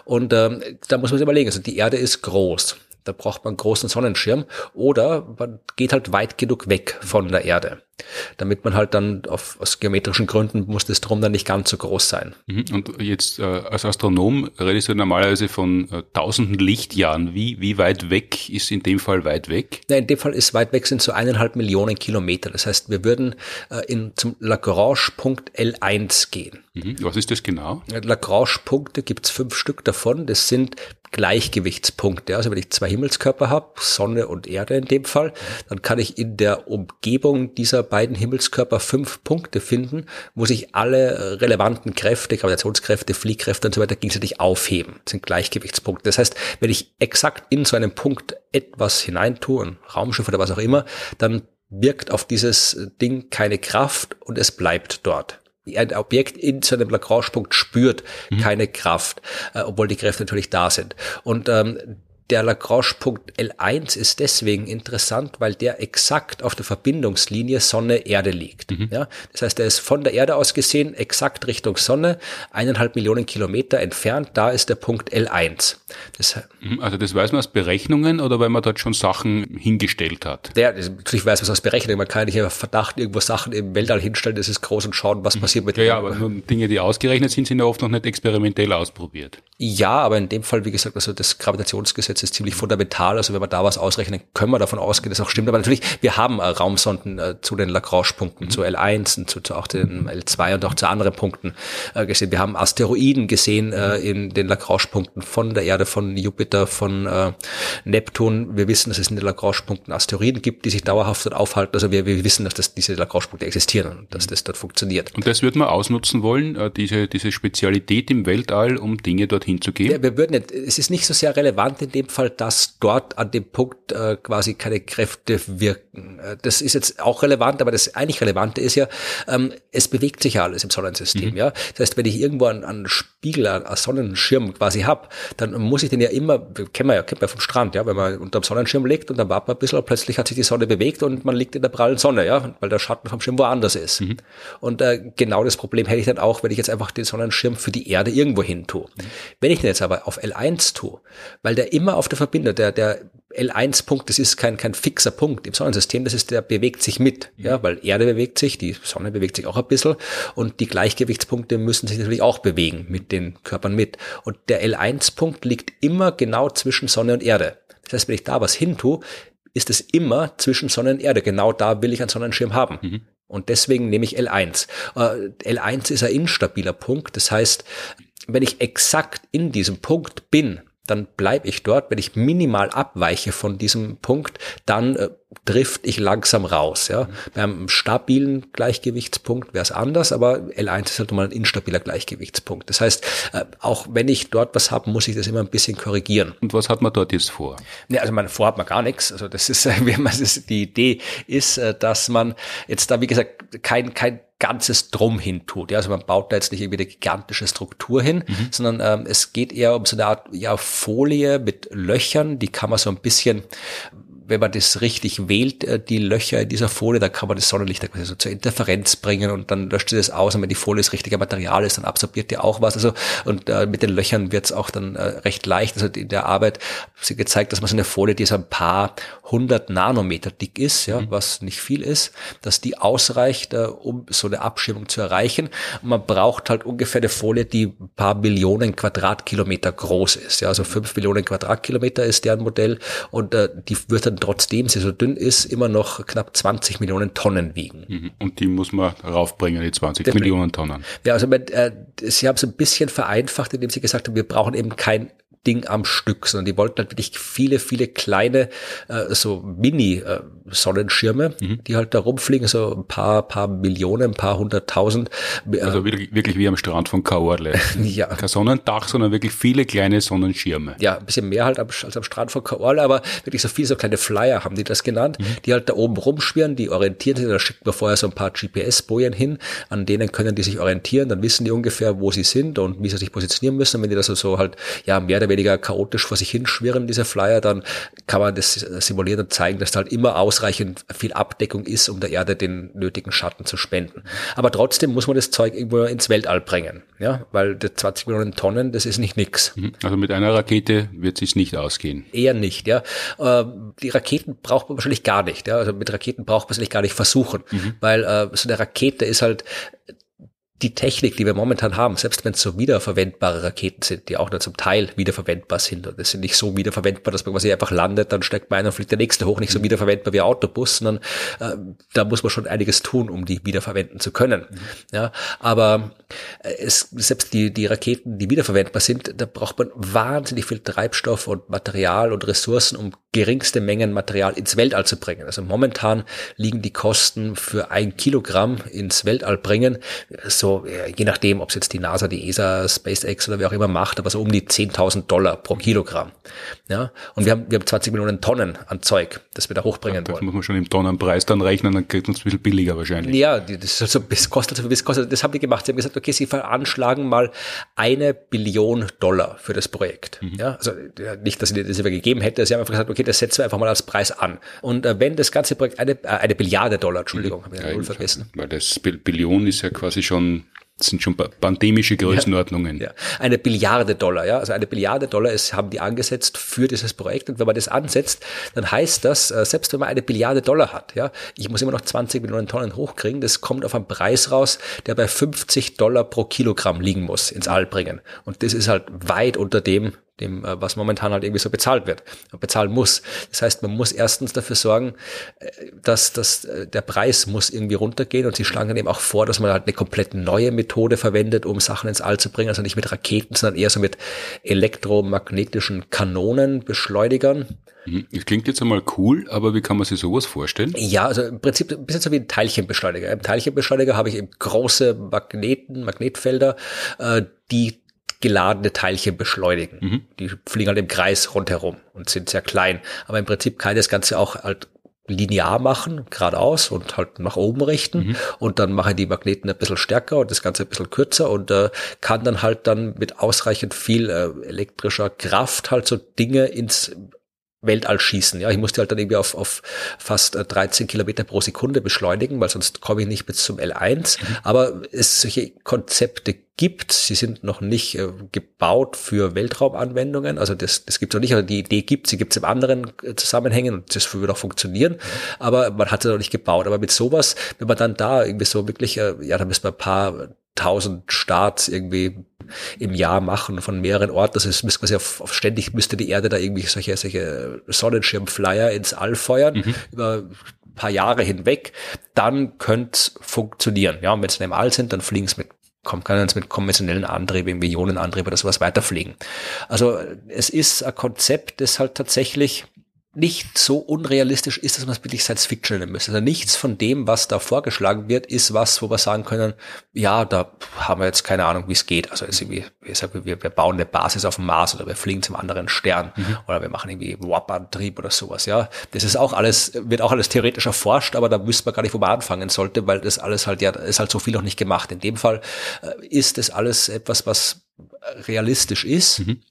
Und ähm, da muss man sich überlegen, also die Erde ist groß. Da braucht man einen großen Sonnenschirm oder man geht halt weit genug weg von der Erde damit man halt dann auf, aus geometrischen Gründen muss das Drum dann nicht ganz so groß sein. Mhm. Und jetzt äh, als Astronom redest du normalerweise von äh, tausenden Lichtjahren. Wie, wie weit weg ist in dem Fall weit weg? Ja, in dem Fall ist weit weg sind so eineinhalb Millionen Kilometer. Das heißt, wir würden äh, in, zum Lagrange-Punkt L1 gehen. Mhm. Was ist das genau? Lagrange-Punkte gibt's fünf Stück davon. Das sind Gleichgewichtspunkte. Also wenn ich zwei Himmelskörper habe, Sonne und Erde in dem Fall, dann kann ich in der Umgebung dieser beiden Himmelskörper fünf Punkte finden, wo sich alle relevanten Kräfte, Gravitationskräfte, Fliehkräfte und so weiter gegenseitig aufheben. Das sind Gleichgewichtspunkte. Das heißt, wenn ich exakt in so einen Punkt etwas hineintue, ein Raumschiff oder was auch immer, dann wirkt auf dieses Ding keine Kraft und es bleibt dort ein Objekt in seinem Lagrange-Punkt spürt mhm. keine Kraft, äh, obwohl die Kräfte natürlich da sind. Und ähm, der Lagrange-Punkt L1 ist deswegen interessant, weil der exakt auf der Verbindungslinie Sonne-Erde liegt. Mhm. Ja, das heißt, er ist von der Erde aus gesehen exakt Richtung Sonne, eineinhalb Millionen Kilometer entfernt. Da ist der Punkt L1. Das, mhm, also das weiß man aus Berechnungen oder weil man dort schon Sachen hingestellt hat? Der, natürlich weiß man es aus Berechnungen. Man kann nicht Verdacht irgendwo Sachen im Weltall hinstellen, das ist groß und schauen, was mhm. passiert mit ja, Ja, aber Dinge, die ausgerechnet sind, sind ja oft noch nicht experimentell ausprobiert. Ja, aber in dem Fall, wie gesagt, also das Gravitationsgesetz Gesetz ist ziemlich fundamental. Also wenn wir da was ausrechnen, können wir davon ausgehen, dass auch stimmt. Aber natürlich, wir haben äh, Raumsonden äh, zu den Lagrange-Punkten, mhm. zu L1 und zu, zu, auch den L2 und auch zu anderen Punkten äh, gesehen. Wir haben Asteroiden gesehen äh, in den Lagrange-Punkten von der Erde, von Jupiter, von äh, Neptun. Wir wissen, dass es in den Lagrange-Punkten Asteroiden gibt, die sich dauerhaft dort aufhalten. Also wir, wir wissen, dass das, diese Lagrange-Punkte existieren und dass das dort funktioniert. Und das würden wir ausnutzen wollen, äh, diese, diese Spezialität im Weltall, um Dinge dorthin zu gehen? Ja, wir würden nicht, es ist nicht so sehr relevant in dem Fall, dass dort an dem Punkt äh, quasi keine Kräfte wirken. Äh, das ist jetzt auch relevant, aber das eigentlich Relevante ist ja, ähm, es bewegt sich ja alles im Sonnensystem. Mhm. Ja, Das heißt, wenn ich irgendwo einen, einen Spiegel, einen Sonnenschirm quasi hab, dann muss ich den ja immer, kennen wir ja, kennt man vom Strand, ja, wenn man unter dem Sonnenschirm liegt und dann wartet man ein bisschen und plötzlich hat sich die Sonne bewegt und man liegt in der prallen Sonne, ja, weil der Schatten vom Schirm woanders ist. Mhm. Und äh, genau das Problem hätte ich dann auch, wenn ich jetzt einfach den Sonnenschirm für die Erde irgendwo hin tue. Mhm. Wenn ich den jetzt aber auf L1 tue, weil der immer auf der Verbindung, der, der L1-Punkt, das ist kein, kein fixer Punkt im Sonnensystem, das ist, der bewegt sich mit, mhm. ja, weil Erde bewegt sich, die Sonne bewegt sich auch ein bisschen und die Gleichgewichtspunkte müssen sich natürlich auch bewegen mit den Körpern mit. Und der L1-Punkt liegt immer genau zwischen Sonne und Erde. Das heißt, wenn ich da was hin tue, ist es immer zwischen Sonne und Erde. Genau da will ich einen Sonnenschirm haben. Mhm. Und deswegen nehme ich L1. Äh, L1 ist ein instabiler Punkt. Das heißt, wenn ich exakt in diesem Punkt bin, dann bleibe ich dort. Wenn ich minimal abweiche von diesem Punkt, dann äh, drift ich langsam raus. Ja. Beim stabilen Gleichgewichtspunkt wäre es anders, aber L1 ist halt mal ein instabiler Gleichgewichtspunkt. Das heißt, äh, auch wenn ich dort was habe, muss ich das immer ein bisschen korrigieren. Und was hat man dort jetzt vor? Ja, also man hat man gar nichts. Also das ist, wie man ist, die Idee ist, äh, dass man jetzt da, wie gesagt, kein, kein ganzes Drum hin tut. Ja, also man baut da jetzt nicht irgendwie eine gigantische Struktur hin, mhm. sondern ähm, es geht eher um so eine Art ja, Folie mit Löchern, die kann man so ein bisschen wenn man das richtig wählt, äh, die Löcher in dieser Folie, da kann man das Sonnenlicht quasi so zur Interferenz bringen und dann löscht sie das aus und wenn die Folie das richtige Material ist, dann absorbiert die auch was. Also und äh, mit den Löchern wird es auch dann äh, recht leicht. Also in der Arbeit haben sie gezeigt, dass man so eine Folie, die so ein paar hundert Nanometer dick ist, ja, mhm. was nicht viel ist, dass die ausreicht, äh, um so eine Abschirmung zu erreichen. Und man braucht halt ungefähr eine Folie, die ein paar Millionen Quadratkilometer groß ist. Ja, also fünf Millionen Quadratkilometer ist deren Modell und äh, die wird dann trotzdem sie so dünn ist, immer noch knapp 20 Millionen Tonnen wiegen. Mhm. Und die muss man raufbringen, die 20 Den Millionen Tonnen. Ja, also äh, sie haben es ein bisschen vereinfacht, indem sie gesagt haben, wir brauchen eben kein Ding am Stück, sondern die wollten halt wirklich viele, viele kleine, äh, so Mini-Sonnenschirme, äh, mhm. die halt da rumfliegen, so ein paar, paar Millionen, ein paar hunderttausend. Äh, also wirklich, wirklich wie am Strand von Kaorle. ja. Kein Sonnendach, sondern wirklich viele kleine Sonnenschirme. Ja, ein bisschen mehr halt als am Strand von Kaorle, aber wirklich so viele so kleine Flyer haben die das genannt, mhm. die halt da oben rumschwirren, die orientieren sich, da schickt man vorher so ein paar GPS-Bojen hin, an denen können die sich orientieren, dann wissen die ungefähr, wo sie sind und wie sie sich positionieren müssen. Und wenn die das so halt, ja, mehr oder weniger chaotisch vor sich hinschwirren, diese Flyer, dann kann man das simulieren und zeigen, dass da halt immer ausreichend viel Abdeckung ist, um der Erde den nötigen Schatten zu spenden. Aber trotzdem muss man das Zeug irgendwo ins Weltall bringen, ja, weil die 20 Millionen Tonnen, das ist nicht nix. Mhm. Also mit einer Rakete wird sich nicht ausgehen. Eher nicht, ja. Ähm, die Raketen braucht man wahrscheinlich gar nicht, ja. Also mit Raketen braucht man es eigentlich gar nicht versuchen, mhm. weil äh, so eine Rakete ist halt die Technik, die wir momentan haben, selbst wenn es so wiederverwendbare Raketen sind, die auch nur zum Teil wiederverwendbar sind und es sind nicht so wiederverwendbar, dass man quasi einfach landet, dann steigt man ein und fliegt der nächste hoch, nicht so mhm. wiederverwendbar wie Autobus, sondern äh, da muss man schon einiges tun, um die wiederverwenden zu können. Mhm. Ja, aber äh, es, selbst die, die Raketen, die wiederverwendbar sind, da braucht man wahnsinnig viel Treibstoff und Material und Ressourcen, um geringste Mengen Material ins Weltall zu bringen. Also momentan liegen die Kosten für ein Kilogramm ins Weltall bringen so je nachdem, ob es jetzt die NASA, die ESA, SpaceX oder wer auch immer macht, aber so um die 10.000 Dollar pro Kilogramm. Ja, und wir haben, wir haben 20 Millionen Tonnen an Zeug, das wir da hochbringen ja, das wollen. Das muss man schon im Tonnenpreis dann rechnen, dann kriegt uns ein bisschen billiger wahrscheinlich. Ja, das, also, das kostet so das kostet. Das haben die gemacht. Sie haben gesagt, okay, sie veranschlagen mal eine Billion Dollar für das Projekt. Mhm. Ja, also nicht, dass sie das gegeben hätte. Sie haben einfach gesagt, okay, das setzen wir einfach mal als Preis an. Und äh, wenn das ganze Projekt eine, äh, eine Billiarde Dollar, Entschuldigung, habe ich ja, vergessen. Weil das Billion ist ja quasi schon das sind schon pandemische Größenordnungen. Ja, ja. Eine Billiarde Dollar, ja. Also eine Billiarde Dollar ist, haben die angesetzt für dieses Projekt. Und wenn man das ansetzt, dann heißt das, äh, selbst wenn man eine Billiarde Dollar hat, ja, ich muss immer noch 20 Millionen Tonnen hochkriegen, das kommt auf einen Preis raus, der bei 50 Dollar pro Kilogramm liegen muss, ins All bringen. Und das ist halt weit unter dem, dem, äh, was momentan halt irgendwie so bezahlt wird, bezahlen muss. Das heißt, man muss erstens dafür sorgen, äh, dass, dass äh, der Preis muss irgendwie runtergehen und sie schlagen dann eben auch vor, dass man halt eine komplett neue Methode verwendet, um Sachen ins All zu bringen, also nicht mit Raketen, sondern eher so mit elektromagnetischen Kanonen, Beschleunigern. Mhm. Das klingt jetzt einmal cool, aber wie kann man sich sowas vorstellen? Ja, also im Prinzip ein bisschen so wie ein Teilchenbeschleuniger. Im Teilchenbeschleuniger habe ich eben große Magneten, Magnetfelder, die geladene Teilchen beschleunigen. Mhm. Die fliegen halt im Kreis rundherum und sind sehr klein. Aber im Prinzip kann ich das Ganze auch halt linear machen, geradeaus und halt nach oben richten. Mhm. Und dann mache ich die Magneten ein bisschen stärker und das Ganze ein bisschen kürzer und äh, kann dann halt dann mit ausreichend viel äh, elektrischer Kraft halt so Dinge ins Weltall schießen. Ja, ich musste halt dann irgendwie auf, auf fast 13 äh, Kilometer pro Sekunde beschleunigen, weil sonst komme ich nicht bis zum L1. Mhm. Aber es solche Konzepte gibt. Sie sind noch nicht äh, gebaut für Weltraumanwendungen. Also das, das gibt es noch nicht. Also die Idee gibt sie gibt es in anderen äh, Zusammenhängen und das würde auch funktionieren. Mhm. Aber man hat es noch nicht gebaut. Aber mit sowas, wenn man dann da irgendwie so wirklich, äh, ja, da müssen wir ein paar tausend Starts irgendwie im Jahr machen von mehreren Orten. Das ist quasi auf, auf ständig müsste die Erde da irgendwie solche, solche Sonnenschirmflyer ins All feuern mhm. über paar Jahre hinweg, dann könnte es funktionieren. Ja, und wenn sie im All sind, dann fliegen es mit kommt kann es mit konventionellen Antrieben, Ionenantrieb oder sowas weiterfliegen. Also es ist ein Konzept, das halt tatsächlich nicht so unrealistisch ist, dass man es wirklich Science Fiction nennen müsste. Also nichts von dem, was da vorgeschlagen wird, ist was, wo wir sagen können, ja, da haben wir jetzt keine Ahnung, wie es geht. Also irgendwie, wie gesagt, wir, wir bauen eine Basis auf dem Mars oder wir fliegen zum anderen Stern mhm. oder wir machen irgendwie Warp-Antrieb oder sowas, ja. Das ist auch alles, wird auch alles theoretisch erforscht, aber da müsste man gar nicht, wo man anfangen sollte, weil das alles halt, ja, ist halt so viel noch nicht gemacht. In dem Fall äh, ist das alles etwas, was realistisch ist, mhm.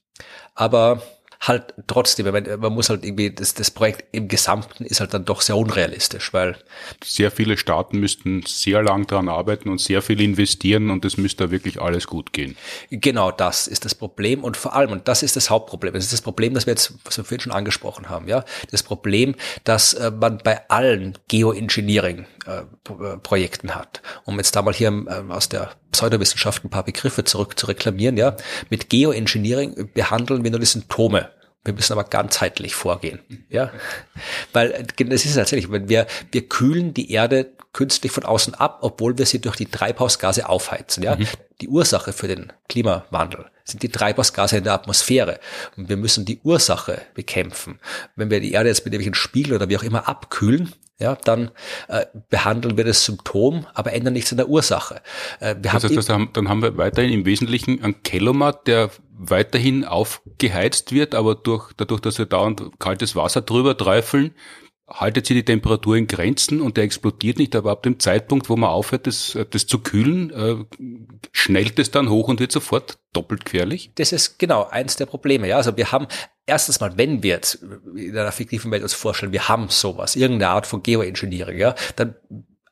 aber halt trotzdem, man, man muss halt irgendwie, das, das Projekt im Gesamten ist halt dann doch sehr unrealistisch, weil sehr viele Staaten müssten sehr lang daran arbeiten und sehr viel investieren und es müsste wirklich alles gut gehen. Genau das ist das Problem und vor allem, und das ist das Hauptproblem, das ist das Problem, das wir jetzt, was wir vorhin schon angesprochen haben, ja, das Problem, dass äh, man bei allen Geoengineering äh, Projekten hat. Um jetzt da mal hier äh, aus der Pseudowissenschaft ein paar Begriffe zurück zu reklamieren, ja. Mit Geoengineering behandeln wir nur die Symptome Wir müssen aber ganzheitlich vorgehen. Ja, weil das ist tatsächlich, wenn wir, wir kühlen die Erde künstlich von außen ab, obwohl wir sie durch die Treibhausgase aufheizen. Ja, mhm. Die Ursache für den Klimawandel sind die Treibhausgase in der Atmosphäre. Und wir müssen die Ursache bekämpfen. Wenn wir die Erde jetzt mit irgendwelchen Spiegel oder wie auch immer abkühlen, ja, dann äh, behandeln wir das Symptom, aber ändern nichts an der Ursache. Äh, wir das heißt, haben, dann haben wir weiterhin im Wesentlichen einen Kellomat, der weiterhin aufgeheizt wird, aber durch, dadurch, dass wir dauernd kaltes Wasser drüber träufeln, haltet sie die Temperatur in Grenzen und der explodiert nicht, aber ab dem Zeitpunkt, wo man aufhört, das, das zu kühlen, äh, schnellt es dann hoch und wird sofort doppelt gefährlich? Das ist genau eins der Probleme. Ja, also wir haben erstens mal, wenn wir jetzt in einer fiktiven Welt uns vorstellen, wir haben sowas, irgendeine Art von Geoengineering, ja, dann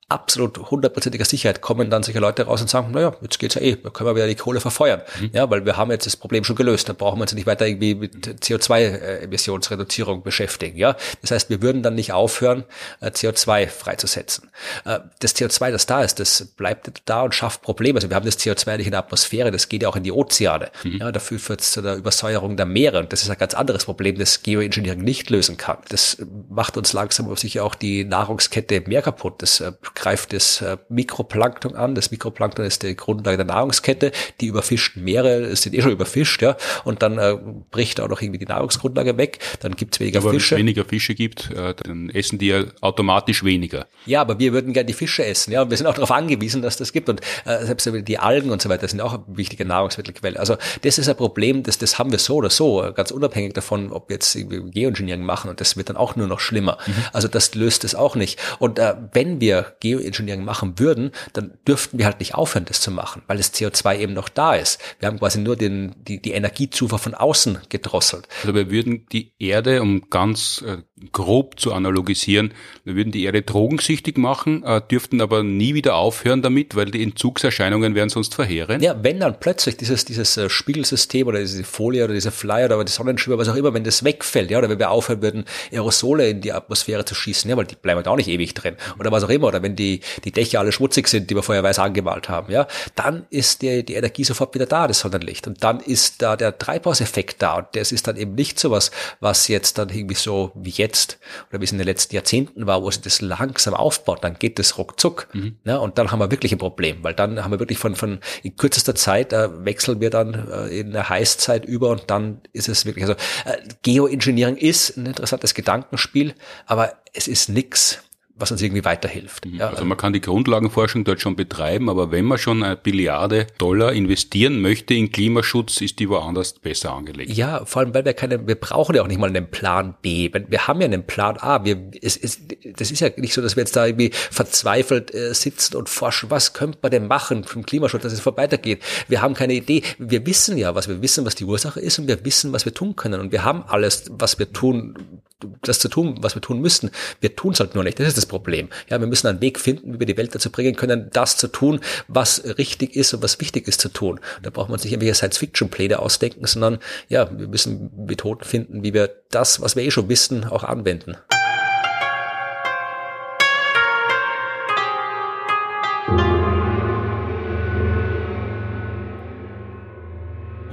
absolut hundertprozentiger Sicherheit kommen dann solche Leute raus und sagen, naja, jetzt geht's ja eh, da können wir wieder die Kohle verfeuern. Mhm. Ja, weil wir haben jetzt das Problem schon gelöst, da brauchen wir uns nicht weiter irgendwie mit CO2-Emissionsreduzierung beschäftigen. Ja, das heißt, wir würden dann nicht aufhören, äh, CO2 freizusetzen. Äh, das CO2, das da ist, das bleibt da und schafft Probleme. Also wir haben das CO2 nicht in der Atmosphäre, das geht ja auch in die Ozeane. Mhm. Ja, dafür führt es zu der Übersäuerung der Meere und das ist ein ganz anderes Problem, das Geoengineering nicht lösen kann. Das macht uns langsam sicher auch die Nahrungskette mehr kaputt. Das äh, greift das äh, Mikroplankton an. Das Mikroplankton ist die Grundlage der Nahrungskette. Die überfischten Meere sind eh schon überfischt, ja. Und dann äh, bricht auch noch irgendwie die Nahrungsgrundlage weg. Dann gibt's weniger aber Fische. Wenn es weniger Fische gibt, äh, dann essen die ja automatisch weniger. Ja, aber wir würden gerne die Fische essen, ja. Und wir sind auch darauf angewiesen, dass das gibt. Und äh, selbst die Algen und so weiter sind auch eine wichtige Nahrungsmittelquelle. Also das ist ein Problem, das, das haben wir so oder so, ganz unabhängig davon, ob wir jetzt Geoengineering machen. Und das wird dann auch nur noch schlimmer. Mhm. Also das löst es auch nicht. Und äh, wenn wir Geoengineering machen würden, dann dürften wir halt nicht aufhören, das zu machen, weil das CO2 eben noch da ist. Wir haben quasi nur den, die, die Energiezufuhr von außen gedrosselt. Also wir würden die Erde, um ganz äh, grob zu analogisieren, wir würden die Erde drogensüchtig machen, äh, dürften aber nie wieder aufhören damit, weil die Entzugserscheinungen wären sonst verheerend. Ja, wenn dann plötzlich dieses, dieses äh, Spiegelsystem oder diese Folie oder dieser Flyer oder die Sonnenschirme, was auch immer, wenn das wegfällt, ja, oder wenn wir aufhören würden, Aerosole in die Atmosphäre zu schießen, ja, weil die bleiben da auch nicht ewig drin, oder was auch immer, oder wenn die, die Dächer alle schmutzig sind, die wir vorher weiß angemalt haben, ja, dann ist die, die Energie sofort wieder da, das Sonnenlicht. Und dann ist da der Treibhauseffekt da. Und das ist dann eben nicht so was, was jetzt dann irgendwie so wie jetzt oder wie es in den letzten Jahrzehnten war, wo sich das langsam aufbaut, dann geht das ruckzuck. Mhm. Ja, und dann haben wir wirklich ein Problem, weil dann haben wir wirklich von, von in kürzester Zeit äh, wechseln wir dann äh, in eine Heißzeit über und dann ist es wirklich, also äh, Geoengineering ist ein interessantes Gedankenspiel, aber es ist nix, was uns irgendwie weiterhilft. Mhm. Ja, also man kann die Grundlagenforschung dort schon betreiben, aber wenn man schon eine Billiarde Dollar investieren möchte in Klimaschutz, ist die woanders besser angelegt. Ja, vor allem, weil wir keine, wir brauchen ja auch nicht mal einen Plan B. Wir haben ja einen Plan A. Wir, es ist, das ist ja nicht so, dass wir jetzt da irgendwie verzweifelt äh, sitzen und forschen, was könnte man denn machen vom Klimaschutz, dass es weitergeht. Wir haben keine Idee. Wir wissen ja, was wir wissen, was die Ursache ist und wir wissen, was wir tun können. Und wir haben alles, was wir tun, das zu tun, was wir tun müssten. Wir tun es halt nur nicht. Das ist das Problem. Ja, wir müssen einen Weg finden, wie wir die Welt dazu bringen können, das zu tun, was richtig ist und was wichtig ist zu tun. Da braucht man sich irgendwelche Science-Fiction-Pläne ausdenken, sondern ja, wir müssen Methoden finden, wie wir das, was wir eh schon wissen, auch anwenden.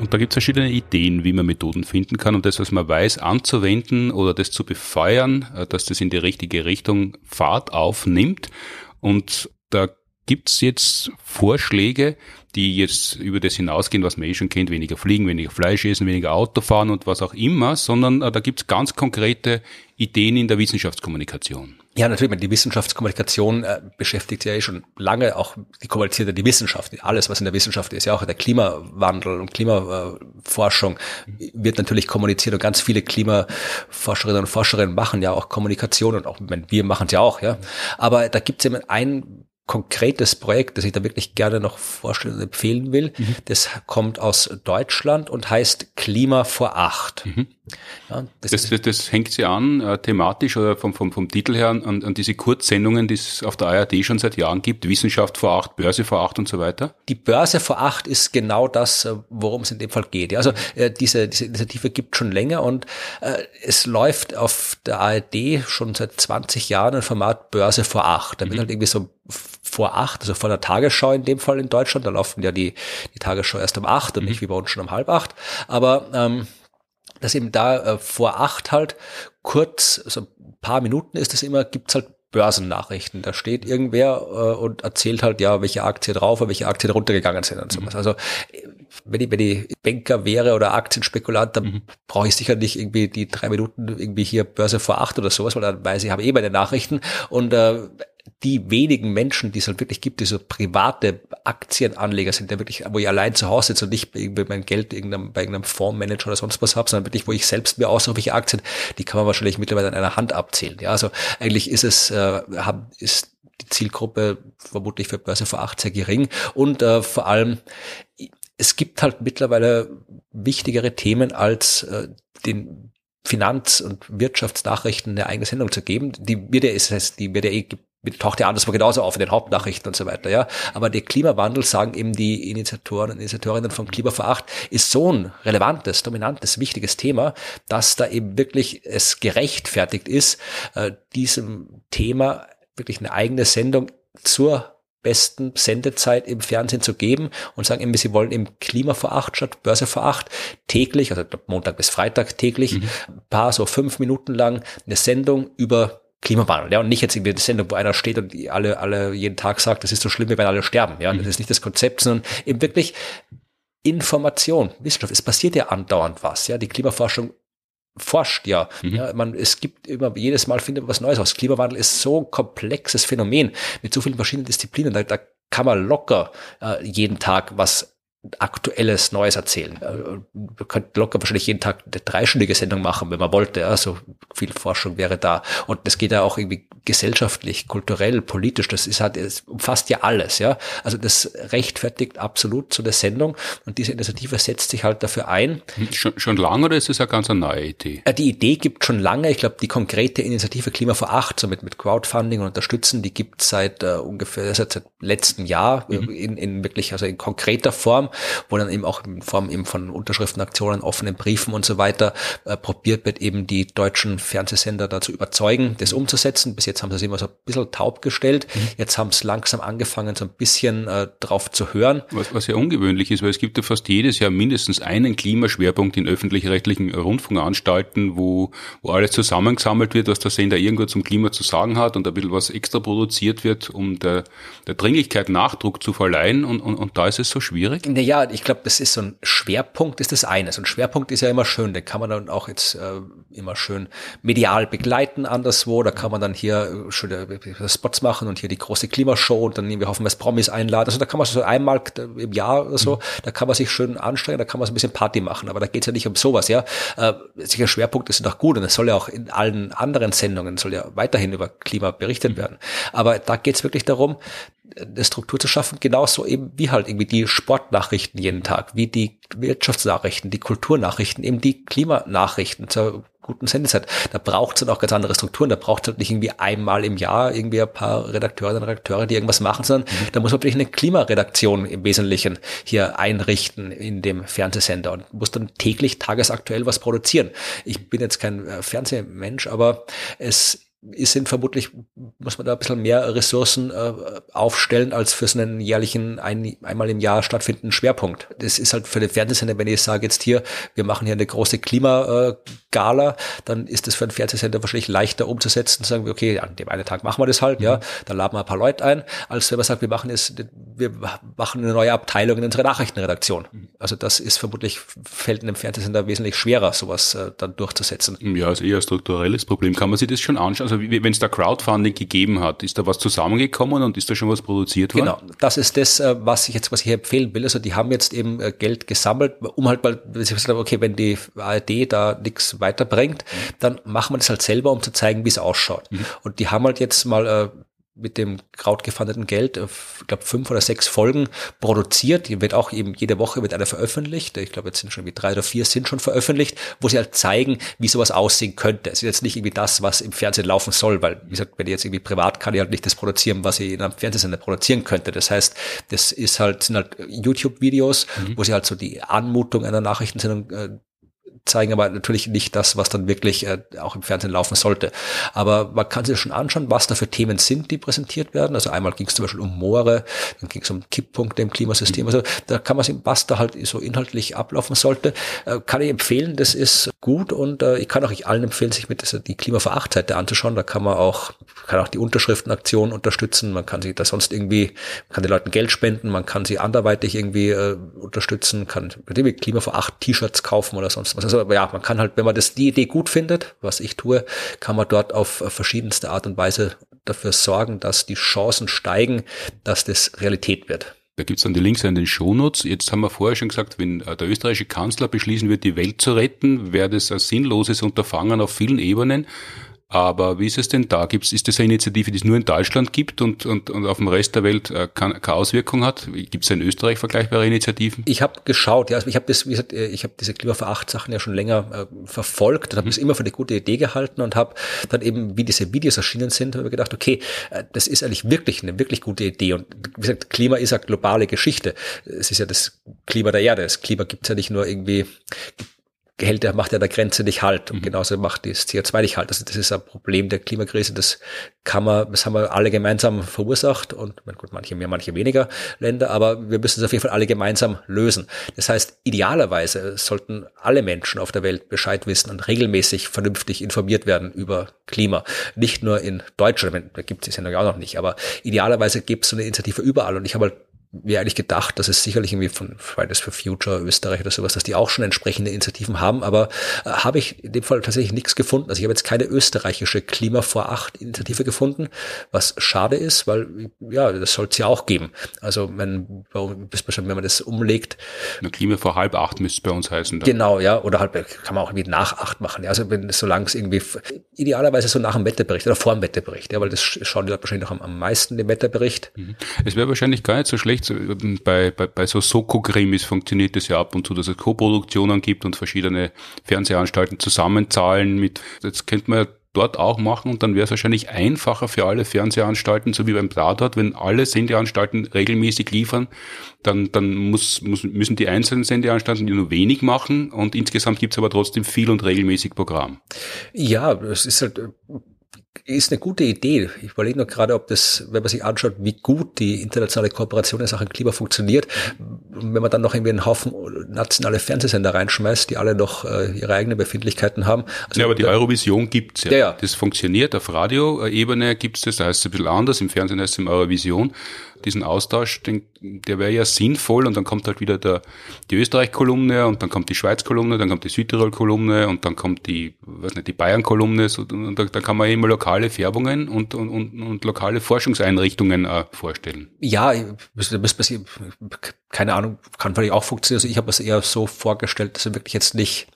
Und da gibt es verschiedene Ideen, wie man Methoden finden kann, um das, was man weiß, anzuwenden oder das zu befeuern, äh, dass das in die richtige Richtung Fahrt aufnimmt. Und da gibt es jetzt Vorschläge, die jetzt über das hinausgehen, was man eh schon kennt, weniger fliegen, weniger Fleisch essen, weniger Auto fahren und was auch immer, sondern äh, da gibt es ganz konkrete Ideen in der Wissenschaftskommunikation. Ja, natürlich, die Wissenschaftskommunikation äh, beschäftigt sich ja eh schon lange, auch die kommuniziert ja die Wissenschaft, alles, was in der Wissenschaft ist, ja auch der Klimawandel und Klimaforschung wird natürlich kommuniziert und ganz viele Klimaforscherinnen und Forscherinnen machen ja auch Kommunikation und auch wir machen es ja auch, ja. Aber da gibt es eben ein konkretes Projekt, das ich da wirklich gerne noch vorstellen und empfehlen will. Mhm. Das kommt aus Deutschland und heißt Klima vor acht. Mhm. Ja, das, das, das, das, hängt sie an, äh, thematisch oder vom, vom, vom Titel her, an, an diese Kurzsendungen, die es auf der ARD schon seit Jahren gibt, Wissenschaft vor acht, Börse vor acht und so weiter? Die Börse vor acht ist genau das, äh, worum es in dem Fall geht. Also äh, diese, diese Initiative gibt schon länger und äh, es läuft auf der ARD schon seit 20 Jahren ein Format Börse vor acht. Da wird mhm. halt irgendwie so vor acht, also vor der Tagesschau in dem Fall in Deutschland, da laufen ja die, die Tagesschau erst um acht und mhm. nicht wie bei uns schon um halb acht. Aber ähm, dass eben da äh, vor acht halt kurz, so ein paar Minuten ist es immer, gibt's halt Börsennachrichten. Da steht irgendwer äh, und erzählt halt, ja, welche Aktie drauf und welche Aktien runtergegangen sind und sowas. Mhm. Also wenn ich, wenn ich Banker wäre oder Aktienspekulant, dann mhm. brauche ich sicher nicht irgendwie die drei Minuten irgendwie hier Börse vor acht oder sowas, weil dann weiß ich, habe eh meine Nachrichten und äh, die wenigen Menschen, die es halt wirklich gibt, die so private Aktienanleger sind, der wirklich, wo ich allein zu Hause sitze und nicht irgendwie mein Geld irgendeinem, bei irgendeinem Fondsmanager oder sonst was habe, sondern wirklich, wo ich selbst mir aussuche, welche Aktien, die kann man wahrscheinlich mittlerweile an einer Hand abzählen. Ja, also eigentlich ist es, äh, haben, ist die Zielgruppe vermutlich für Börse vor acht sehr gering und äh, vor allem es gibt halt mittlerweile wichtigere Themen als äh, den Finanz- und Wirtschaftsnachrichten eine eigene Sendung zu geben. Die wird ja, ist, die wird ja eh taucht ja anderswo genauso auf in den Hauptnachrichten und so weiter, ja. Aber der Klimawandel, sagen eben die Initiatoren und Initiatorinnen von Klima vor Acht, ist so ein relevantes, dominantes, wichtiges Thema, dass da eben wirklich es gerechtfertigt ist, äh, diesem Thema wirklich eine eigene Sendung zur besten Sendezeit im Fernsehen zu geben und sagen eben, sie wollen im Klima vor acht statt Börse vor acht täglich, also Montag bis Freitag täglich, mhm. ein paar so fünf Minuten lang eine Sendung über Klimawandel, ja, und nicht jetzt irgendwie eine Sendung, wo einer steht und alle, alle jeden Tag sagt, das ist so schlimm, wir werden alle sterben, ja, mhm. das ist nicht das Konzept, sondern eben wirklich Information, Wissenschaft, es passiert ja andauernd was, ja, die Klimaforschung forscht ja. Mhm. ja man, es gibt immer, jedes Mal findet man was Neues aus. Klimawandel ist so ein komplexes Phänomen mit so vielen verschiedenen Disziplinen. Da, da kann man locker äh, jeden Tag was aktuelles Neues erzählen. Äh, wir könnten locker wahrscheinlich jeden Tag eine dreistündige Sendung machen, wenn man wollte. Also viel Forschung wäre da. Und das geht ja auch irgendwie gesellschaftlich, kulturell, politisch. Das ist halt, es umfasst ja alles, ja. Also das rechtfertigt absolut zu der Sendung. Und diese Initiative setzt sich halt dafür ein. Hm, schon, schon lange oder ist das eine ganz neue Idee? Äh, die Idee gibt schon lange. Ich glaube, die konkrete Initiative Klima vor acht, so mit, mit Crowdfunding und Unterstützen, die gibt seit äh, ungefähr seit, seit letztem Jahr mhm. in, in wirklich, also in konkreter Form wo dann eben auch in Form eben von Unterschriftenaktionen, offenen Briefen und so weiter äh, probiert wird, eben die deutschen Fernsehsender dazu überzeugen, das umzusetzen. Bis jetzt haben sie es immer so ein bisschen taub gestellt. Mhm. Jetzt haben es langsam angefangen, so ein bisschen äh, drauf zu hören. Was, was ja ungewöhnlich ist, weil es gibt ja fast jedes Jahr mindestens einen Klimaschwerpunkt in öffentlich-rechtlichen Rundfunkanstalten, wo, wo alles zusammengesammelt wird, was der Sender irgendwo zum Klima zu sagen hat und ein bisschen was extra produziert wird, um der, der Dringlichkeit Nachdruck zu verleihen. Und, und, und da ist es so schwierig? Naja, ich glaube, das ist so ein Schwerpunkt, ist das eine. So ein Schwerpunkt ist ja immer schön, den kann man dann auch jetzt äh, immer schön medial begleiten anderswo. Da kann man dann hier äh, schöne äh, Spots machen und hier die große Klimashow und dann wir hoffen, dass Promis einladen. Also da kann man so einmal im Jahr oder so, mhm. da kann man sich schön anstrengen, da kann man so ein bisschen Party machen. Aber da geht's ja nicht um sowas, ja. Äh, sicher Schwerpunkt ist auch gut und es soll ja auch in allen anderen Sendungen soll ja weiterhin über Klima berichtet mhm. werden. Aber da geht's wirklich darum, eine Struktur zu schaffen, genauso eben wie halt irgendwie die Sportnachrichten jeden Tag, wie die Wirtschaftsnachrichten, die Kulturnachrichten, eben die Klimanachrichten zur guten Sendezeit. Da braucht es dann auch ganz andere Strukturen. Da braucht es halt nicht irgendwie einmal im Jahr irgendwie ein paar Redakteurinnen und Redakteure, die irgendwas machen, sondern mhm. da muss man wirklich eine Klimaredaktion im Wesentlichen hier einrichten in dem Fernsehsender und muss dann täglich tagesaktuell was produzieren. Ich bin jetzt kein äh, Fernsehmensch, aber es sind vermutlich, muss man da ein bisschen mehr Ressourcen äh, aufstellen als für so einen jährlichen, ein, einmal im Jahr stattfindenden Schwerpunkt. Das ist halt für den Fernsehsender, wenn ich sage jetzt hier, wir machen hier eine große Klimagala, dann ist das für einen Fernsehsender wahrscheinlich leichter umzusetzen, zu sagen, okay, an dem einen Tag machen wir das halt, mhm. ja, dann laden wir ein paar Leute ein, als wenn man sagt, wir machen es, wir machen eine neue Abteilung in unserer Nachrichtenredaktion. Mhm. Also das ist vermutlich, fällt in einem Fernsehsender wesentlich schwerer, sowas äh, dann durchzusetzen. Ja, ist eher ein strukturelles Problem. Kann man sich das schon anschauen? Also wenn es da Crowdfunding gegeben hat, ist da was zusammengekommen und ist da schon was produziert worden? Genau, das ist das, äh, was ich jetzt, was ich empfehlen will. Also die haben jetzt eben äh, Geld gesammelt, um halt mal, okay, wenn die ARD da nichts weiterbringt, dann machen wir das halt selber, um zu zeigen, wie es ausschaut. Mhm. Und die haben halt jetzt mal äh, mit dem krautgefandeten Geld, ich glaube, fünf oder sechs Folgen produziert. Die wird auch eben jede Woche wird eine veröffentlicht. Ich glaube, jetzt sind schon wie drei oder vier sind schon veröffentlicht, wo sie halt zeigen, wie sowas aussehen könnte. Es ist jetzt nicht irgendwie das, was im Fernsehen laufen soll, weil, wie gesagt, wenn ich jetzt irgendwie privat kann ich halt nicht das produzieren, was ich in einem Fernsehsender produzieren könnte. Das heißt, das ist halt, sind halt YouTube-Videos, mhm. wo sie halt so die Anmutung einer Nachrichtensendung äh, zeigen aber natürlich nicht das, was dann wirklich äh, auch im Fernsehen laufen sollte. Aber man kann sich schon anschauen, was da für Themen sind, die präsentiert werden. Also einmal ging es zum Beispiel um Moore, dann ging es um Kipppunkte im Klimasystem. Also da kann man sehen, was da halt so inhaltlich ablaufen sollte. Äh, kann ich empfehlen, das ist gut und äh, ich kann auch allen empfehlen, sich mit dieser, die Klima vor acht Seite anzuschauen. Da kann man auch, kann auch die Unterschriftenaktion unterstützen. Man kann sich da sonst irgendwie, kann den Leuten Geld spenden, man kann sie anderweitig irgendwie äh, unterstützen, kann Klima vor acht T-Shirts kaufen oder sonst was. Also ja, man kann halt, wenn man das die Idee gut findet, was ich tue, kann man dort auf verschiedenste Art und Weise dafür sorgen, dass die Chancen steigen, dass das Realität wird. Da gibt's dann die Links in den Shownotes. Jetzt haben wir vorher schon gesagt, wenn äh, der österreichische Kanzler beschließen wird, die Welt zu retten, wäre das ein sinnloses Unterfangen auf vielen Ebenen. Aber wie ist es denn da? Gibt's, ist das eine Initiative, die es nur in Deutschland gibt und, und, und auf dem Rest der Welt äh, keine, keine Auswirkung hat? Gibt es in Österreich vergleichbare Initiativen? Ich habe geschaut, ja, also ich habe das, wie gesagt, äh, ich habe diese Klimaveracht-Sachen ja schon länger äh, verfolgt und habe es mhm. immer für eine gute Idee gehalten und habe dann eben, wie diese Videos erschienen sind, habe gedacht, okay, äh, das ist eigentlich wirklich eine wirklich gute Idee. Und wie gesagt, Klima ist ja globale Geschichte. Es ist ja das Klima der Erde. Das Klima gibt's ja nicht nur irgendwie Gehälter macht ja der Grenze nicht halt und mhm. genauso macht das CO2 nicht halt. Also das ist ein Problem der Klimakrise. Das kann man, das haben wir alle gemeinsam verursacht und gut, manche mehr, manche weniger Länder, aber wir müssen es auf jeden Fall alle gemeinsam lösen. Das heißt, idealerweise sollten alle Menschen auf der Welt Bescheid wissen und regelmäßig vernünftig informiert werden über Klima. Nicht nur in Deutschland, da gibt es ja noch nicht, aber idealerweise gibt es so eine Initiative überall und ich habe halt mir eigentlich gedacht, dass es sicherlich irgendwie von Fridays for Future, Österreich oder sowas, dass die auch schon entsprechende Initiativen haben, aber äh, habe ich in dem Fall tatsächlich nichts gefunden. Also ich habe jetzt keine österreichische Klima vor acht Initiative gefunden, was schade ist, weil ja, das soll es ja auch geben. Also wenn, wenn man das umlegt. Eine Klima vor halb acht müsste es bei uns heißen. Dann. Genau, ja, oder halt kann man auch irgendwie nach acht machen. Ja, also wenn solange es irgendwie idealerweise so nach dem Wetterbericht oder vor dem Wetterbericht, ja, weil das schauen die Leute wahrscheinlich noch am, am meisten den Wetterbericht. Mhm. Es wäre wahrscheinlich gar nicht so schlecht, bei, bei, bei so Soko-Krimis funktioniert es ja ab und zu, dass es Co-Produktionen gibt und verschiedene Fernsehanstalten zusammenzahlen mit, jetzt könnte man ja dort auch machen und dann wäre es wahrscheinlich einfacher für alle Fernsehanstalten, so wie beim Tatort, wenn alle Sendeanstalten regelmäßig liefern, dann, dann muss, muss, müssen die einzelnen Sendeanstalten nur wenig machen und insgesamt gibt es aber trotzdem viel und regelmäßig Programm. Ja, es ist halt ist eine gute Idee. Ich überlege nur gerade, ob das, wenn man sich anschaut, wie gut die internationale Kooperation in Sachen Klima funktioniert, wenn man dann noch irgendwie einen Haufen nationale Fernsehsender reinschmeißt, die alle noch äh, ihre eigenen Befindlichkeiten haben. Also ja, aber die Eurovision gibt's ja. ja, ja. Das funktioniert. Auf Radioebene gibt's das, da heißt es ein bisschen anders. Im Fernsehen heißt es im Eurovision diesen Austausch, den, der wäre ja sinnvoll und dann kommt halt wieder der, die Österreich-Kolumne und dann kommt die Schweiz-Kolumne, dann kommt die Südtirol-Kolumne und dann kommt die, weiß nicht, die Bayern-Kolumne so, und da, da, kann man immer lokale Färbungen und, und, und, und lokale Forschungseinrichtungen äh, vorstellen. Ja, das, das, keine Ahnung, kann vielleicht auch funktionieren. Also ich habe es eher so vorgestellt, dass er wirklich jetzt nicht,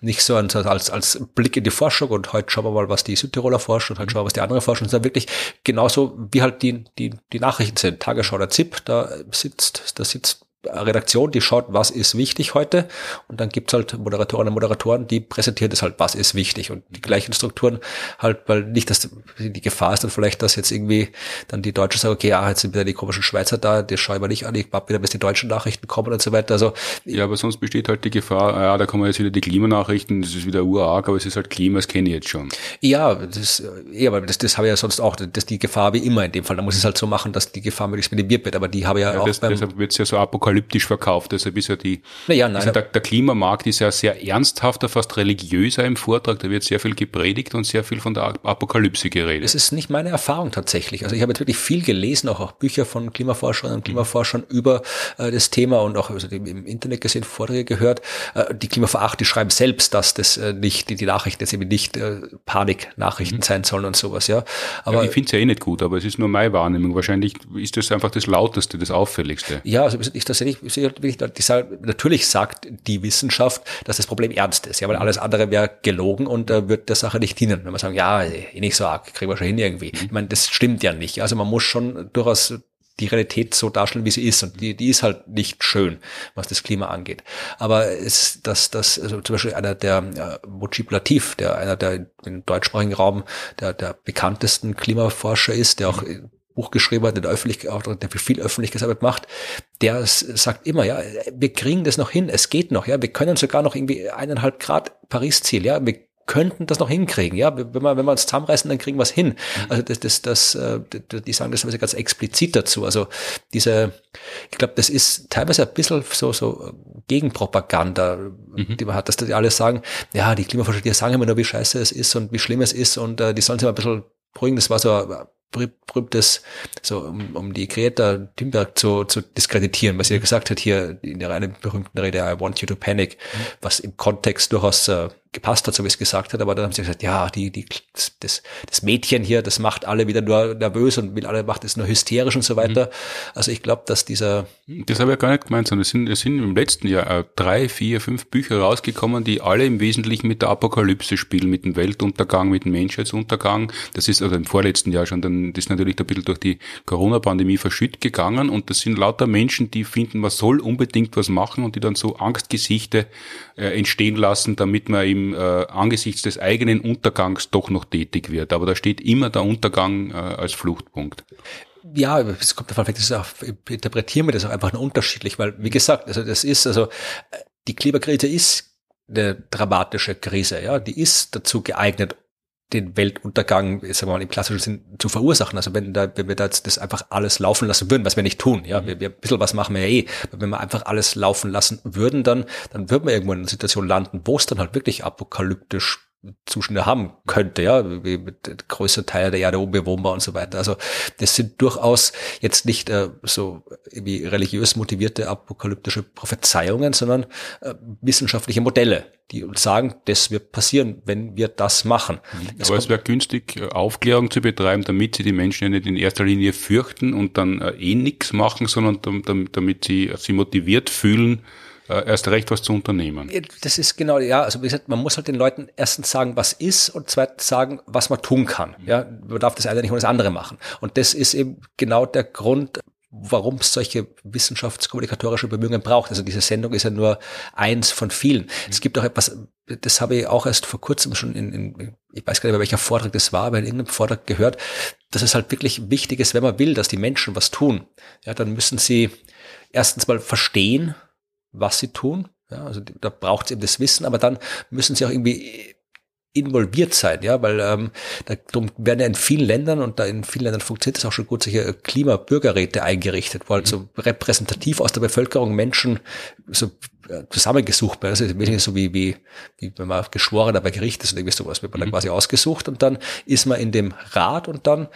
nicht so als, als, als Blick in die Forschung und heute schauen wir mal, was die Südtiroler forschen und heute schauen wir, was die anderen forschen, sondern wirklich genauso wie halt die, die, die Nachrichten sind. Tagesschau der ZIP, da sitzt, da sitzt Redaktion, die schaut, was ist wichtig heute und dann gibt's halt Moderatorinnen und Moderatoren, die präsentieren das halt, was ist wichtig und die gleichen Strukturen halt, weil nicht, dass die Gefahr ist dann vielleicht, dass jetzt irgendwie dann die Deutschen sagen, okay, ja, jetzt sind wieder die komischen Schweizer da, die schauen wir nicht an, ich warte wieder, bis die deutschen Nachrichten kommen und so weiter. Also Ja, aber sonst besteht halt die Gefahr, ja, da kommen jetzt wieder die Klimanachrichten, das ist wieder urarg, aber es ist halt Klima, das kenne ich jetzt schon. Ja, das, ja, aber das, das habe ich ja sonst auch, das ist die Gefahr wie immer in dem Fall. Da muss ich es halt so machen, dass die Gefahr möglichst minimiert wird, aber die habe ich ja, ja auch das, beim, Deshalb wird es ja so apokalyptisch apokalyptisch verkauft. Deshalb ist ja die, naja, nein, also der, der, Klimamarkt ist ja sehr ernsthafter, fast religiöser im Vortrag. Da wird sehr viel gepredigt und sehr viel von der Apokalypse geredet. Das ist nicht meine Erfahrung tatsächlich. Also ich habe jetzt wirklich viel gelesen, auch, auch Bücher von Klimaforschern und Klimaforschern mhm. über äh, das Thema und auch also im Internet gesehen, Vorträge gehört. Äh, die Klimaveracht, die schreiben selbst, dass das äh, nicht, die, die Nachrichten jetzt eben nicht äh, Paniknachrichten mhm. sein sollen und sowas, ja. Aber ja, ich finde es ja eh nicht gut, aber es ist nur meine Wahrnehmung. Wahrscheinlich ist das einfach das Lauteste, das Auffälligste. Ja, also ich tatsächlich natürlich sagt die Wissenschaft, dass das Problem ernst ist, ja, weil alles andere wäre gelogen und äh, wird der Sache nicht dienen. Wenn man sagen, ja, eh nicht so arg, kriegen wir schon hin irgendwie. Ich meine, das stimmt ja nicht. Also man muss schon durchaus die Realität so darstellen, wie sie ist. Und die, die ist halt nicht schön, was das Klima angeht. Aber es, dass das, also zum Beispiel einer der äh, Mujib Latif, der einer der im deutschsprachigen Raum der, der bekanntesten Klimaforscher ist, der auch Buch geschrieben hat, der, öffentlich, der viel Öffentlichkeitsarbeit macht, der sagt immer, ja, wir kriegen das noch hin, es geht noch, ja, wir können sogar noch irgendwie eineinhalb Grad Paris-Ziel, ja, wir könnten das noch hinkriegen. Ja, wenn wir, wenn wir uns zusammenreißen, dann kriegen wir es hin. Mhm. Also das, das, das, äh, die sagen das ganz explizit dazu. Also diese, ich glaube, das ist teilweise ein bisschen so, so Gegenpropaganda, mhm. die man hat, dass die alle sagen, ja, die Klimaforscher, die sagen immer nur, wie scheiße es ist und wie schlimm es ist und äh, die sollen sich mal ein bisschen beruhigen. Das war so berühmtes, so um, um die Greta Thunberg zu, zu diskreditieren, was sie gesagt hat hier in der einen berühmten Rede, I want you to panic, mhm. was im Kontext durchaus äh, gepasst hat, so wie es gesagt hat, aber dann haben sie gesagt, ja, die, die, das, das Mädchen hier, das macht alle wieder nur nervös und will alle macht es nur hysterisch und so weiter. Mhm. Also ich glaube, dass dieser Das habe ich gar nicht gemeint, sondern es sind, es sind im letzten Jahr äh, drei, vier, fünf Bücher rausgekommen, die alle im Wesentlichen mit der Apokalypse spielen, mit dem Weltuntergang, mit dem Menschheitsuntergang. Das ist also im vorletzten Jahr schon, dann das ist natürlich ein bisschen durch die Corona-Pandemie verschütt gegangen und das sind lauter Menschen, die finden, man soll unbedingt was machen und die dann so Angstgesichte äh, entstehen lassen, damit man eben äh, angesichts des eigenen Untergangs doch noch tätig wird. Aber da steht immer der Untergang äh, als Fluchtpunkt. Ja, es kommt davon das ist auch, interpretieren wir das auch einfach nur unterschiedlich, weil, wie gesagt, also das ist, also die Klimakrise ist eine dramatische Krise, ja, die ist dazu geeignet, den Weltuntergang, sagen wir mal, im klassischen Sinn zu verursachen. Also wenn da, wenn wir da jetzt das einfach alles laufen lassen würden, was wir nicht tun, ja, wir, wir ein bisschen was machen wir ja eh, aber wenn wir einfach alles laufen lassen würden, dann, dann würden wir irgendwo in einer Situation landen, wo es dann halt wirklich apokalyptisch Zustände haben könnte, ja, wie mit größter Teil der Erde unbewohnbar und so weiter. Also das sind durchaus jetzt nicht äh, so wie religiös motivierte apokalyptische Prophezeiungen, sondern äh, wissenschaftliche Modelle, die uns sagen, das wird passieren, wenn wir das machen. Es Aber es wäre günstig, äh, Aufklärung zu betreiben, damit sie die Menschen ja nicht in erster Linie fürchten und dann äh, eh nichts machen, sondern damit sie sich motiviert fühlen, äh, erst recht was zu unternehmen. Das ist genau, ja, also wie gesagt, man muss halt den Leuten erstens sagen, was ist und zweitens sagen, was man tun kann. Ja, man darf das eine nicht ohne das andere machen. Und das ist eben genau der Grund, warum es solche wissenschaftskommunikatorische Bemühungen braucht. Also diese Sendung ist ja nur eins von vielen. Mhm. Es gibt auch etwas, das habe ich auch erst vor kurzem schon in, in ich weiß gar nicht mehr welcher Vortrag das war, aber in irgendeinem Vortrag gehört, dass es halt wirklich wichtig ist, wenn man will, dass die Menschen was tun, ja, dann müssen sie erstens mal verstehen, was sie tun. Ja, also da braucht es eben das Wissen, aber dann müssen sie auch irgendwie involviert sein, ja, weil ähm, darum werden ja in vielen Ländern und da in vielen Ländern funktioniert es auch schon gut, solche Klimabürgerräte eingerichtet, wo halt so repräsentativ aus der Bevölkerung Menschen so äh, zusammengesucht werden. Das ist weniger so wie, wie, wie wenn man Geschworener bei Gericht ist oder irgendwie sowas, wird man dann mhm. quasi ausgesucht und dann ist man in dem Rat und dann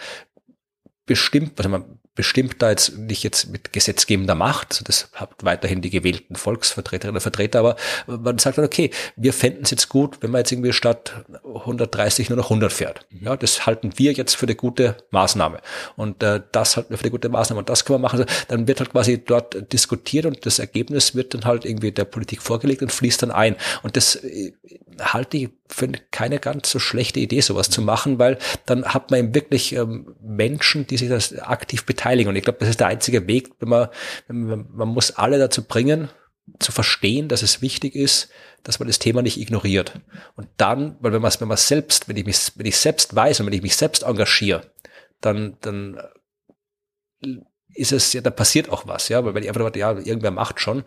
bestimmt, also man bestimmt da jetzt nicht jetzt mit gesetzgebender Macht, also das hat weiterhin die gewählten Volksvertreterinnen und Vertreter, aber man sagt dann, okay, wir fänden es jetzt gut, wenn man jetzt irgendwie statt 130 nur noch 100 fährt. Mhm. Ja, das halten wir jetzt für eine gute Maßnahme. Und äh, das halten wir für eine gute Maßnahme und das können wir machen. Also, dann wird halt quasi dort diskutiert und das Ergebnis wird dann halt irgendwie der Politik vorgelegt und fließt dann ein. Und das äh, halte ich für keine ganz so schlechte Idee, sowas zu machen, weil dann hat man eben wirklich ähm, Menschen, die sich das aktiv beteiligen. Und ich glaube, das ist der einzige Weg, wenn man, man, man muss alle dazu bringen, zu verstehen, dass es wichtig ist, dass man das Thema nicht ignoriert. Und dann, weil wenn man wenn man selbst, wenn ich mich, wenn ich selbst weiß und wenn ich mich selbst engagiere, dann, dann ist es ja, da passiert auch was, ja, weil wenn ich einfach nur, ja, irgendwer macht schon.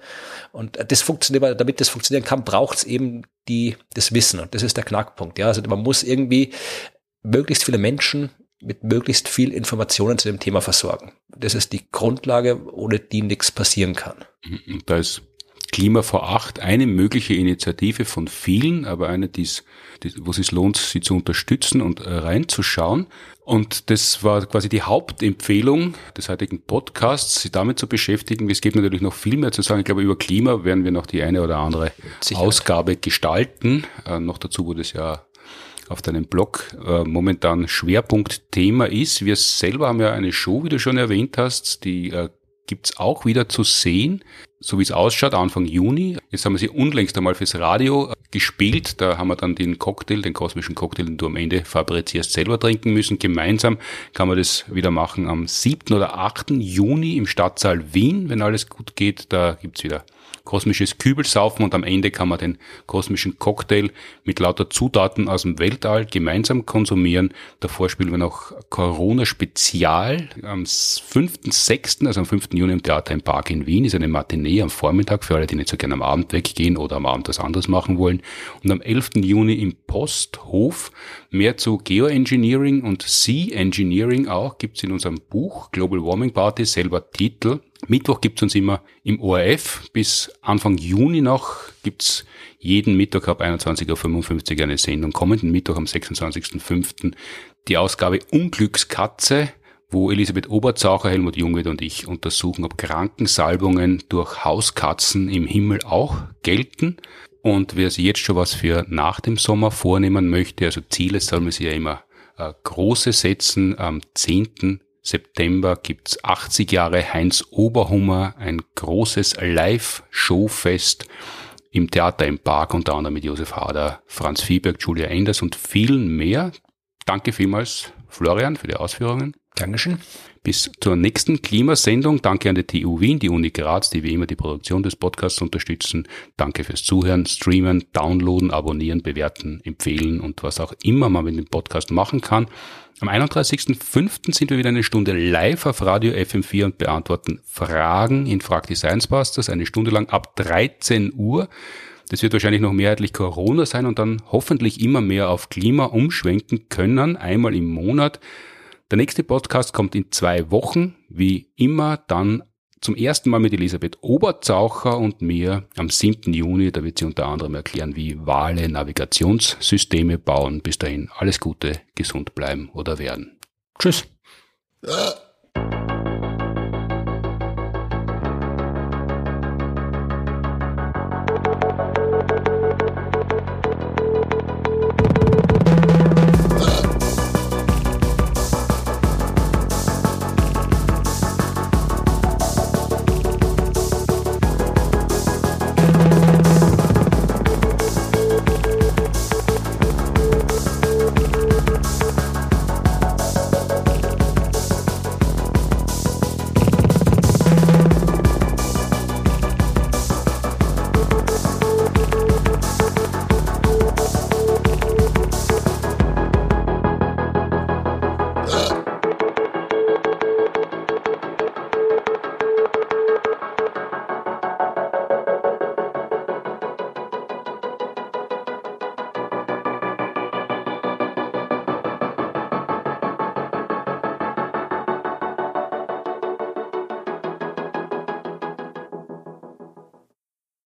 Und das funktioniert, damit das funktionieren kann, braucht es eben die, das Wissen. Und das ist der Knackpunkt, ja. Also man muss irgendwie möglichst viele Menschen mit möglichst viel Informationen zu dem Thema versorgen. Das ist die Grundlage, ohne die nichts passieren kann. Und da ist Klima vor acht eine mögliche Initiative von vielen, aber eine, die's, die, wo es sich lohnt, sie zu unterstützen und äh, reinzuschauen. Und das war quasi die Hauptempfehlung des heutigen Podcasts, sich damit zu beschäftigen. Es gibt natürlich noch viel mehr zu sagen. Ich glaube, über Klima werden wir noch die eine oder andere Sicherheit. Ausgabe gestalten. Äh, noch dazu, wo das ja auf deinem Blog äh, momentan Schwerpunktthema ist. Wir selber haben ja eine Show, wie du schon erwähnt hast, die äh, gibt's auch wieder zu sehen, so wie es ausschaut, Anfang Juni. Jetzt haben wir sie unlängst einmal fürs Radio äh, gespielt. Da haben wir dann den Cocktail, den kosmischen Cocktail, den du am Ende fabrizierst, selber trinken müssen. Gemeinsam kann man das wieder machen am 7. oder 8. Juni im Stadtsaal Wien, wenn alles gut geht. Da gibt's wieder kosmisches Kübelsaufen und am Ende kann man den kosmischen Cocktail mit lauter Zutaten aus dem Weltall gemeinsam konsumieren. Davor spielen wir noch Corona Spezial am 5.6., also am 5. Juni im Theater im Park in Wien, ist eine Matinee am Vormittag für alle, die nicht so gerne am Abend weggehen oder am Abend was anderes machen wollen. Und am 11. Juni im Posthof mehr zu Geoengineering und Sea Engineering auch gibt's in unserem Buch Global Warming Party, selber Titel. Mittwoch gibt's uns immer im ORF. Bis Anfang Juni noch gibt's jeden Mittwoch ab 21.55 Uhr eine Sendung. Kommenden Mittwoch am 26.05. die Ausgabe Unglückskatze, wo Elisabeth Oberzaucher, Helmut Jungwirth und ich untersuchen, ob Krankensalbungen durch Hauskatzen im Himmel auch gelten. Und wer sich jetzt schon was für nach dem Sommer vornehmen möchte, also Ziele soll man sich ja immer äh, große setzen. Am 10. September gibt's 80 Jahre Heinz Oberhummer, ein großes Live-Showfest im Theater im Park, unter anderem mit Josef Hader, Franz Fieberg, Julia Enders und vielen mehr. Danke vielmals, Florian, für die Ausführungen. Dankeschön. Bis zur nächsten Klimasendung. Danke an die TU Wien, die Uni Graz, die wie immer die Produktion des Podcasts unterstützen. Danke fürs Zuhören, Streamen, Downloaden, Abonnieren, Bewerten, Empfehlen und was auch immer man mit dem Podcast machen kann. Am 31.05. sind wir wieder eine Stunde live auf Radio FM4 und beantworten Fragen in Frag die Science Busters, eine Stunde lang ab 13 Uhr. Das wird wahrscheinlich noch mehrheitlich Corona sein und dann hoffentlich immer mehr auf Klima umschwenken können, einmal im Monat. Der nächste Podcast kommt in zwei Wochen, wie immer dann zum ersten Mal mit Elisabeth Oberzaucher und mir am 7. Juni. Da wird sie unter anderem erklären, wie Wale Navigationssysteme bauen. Bis dahin alles Gute, gesund bleiben oder werden. Tschüss. Ja.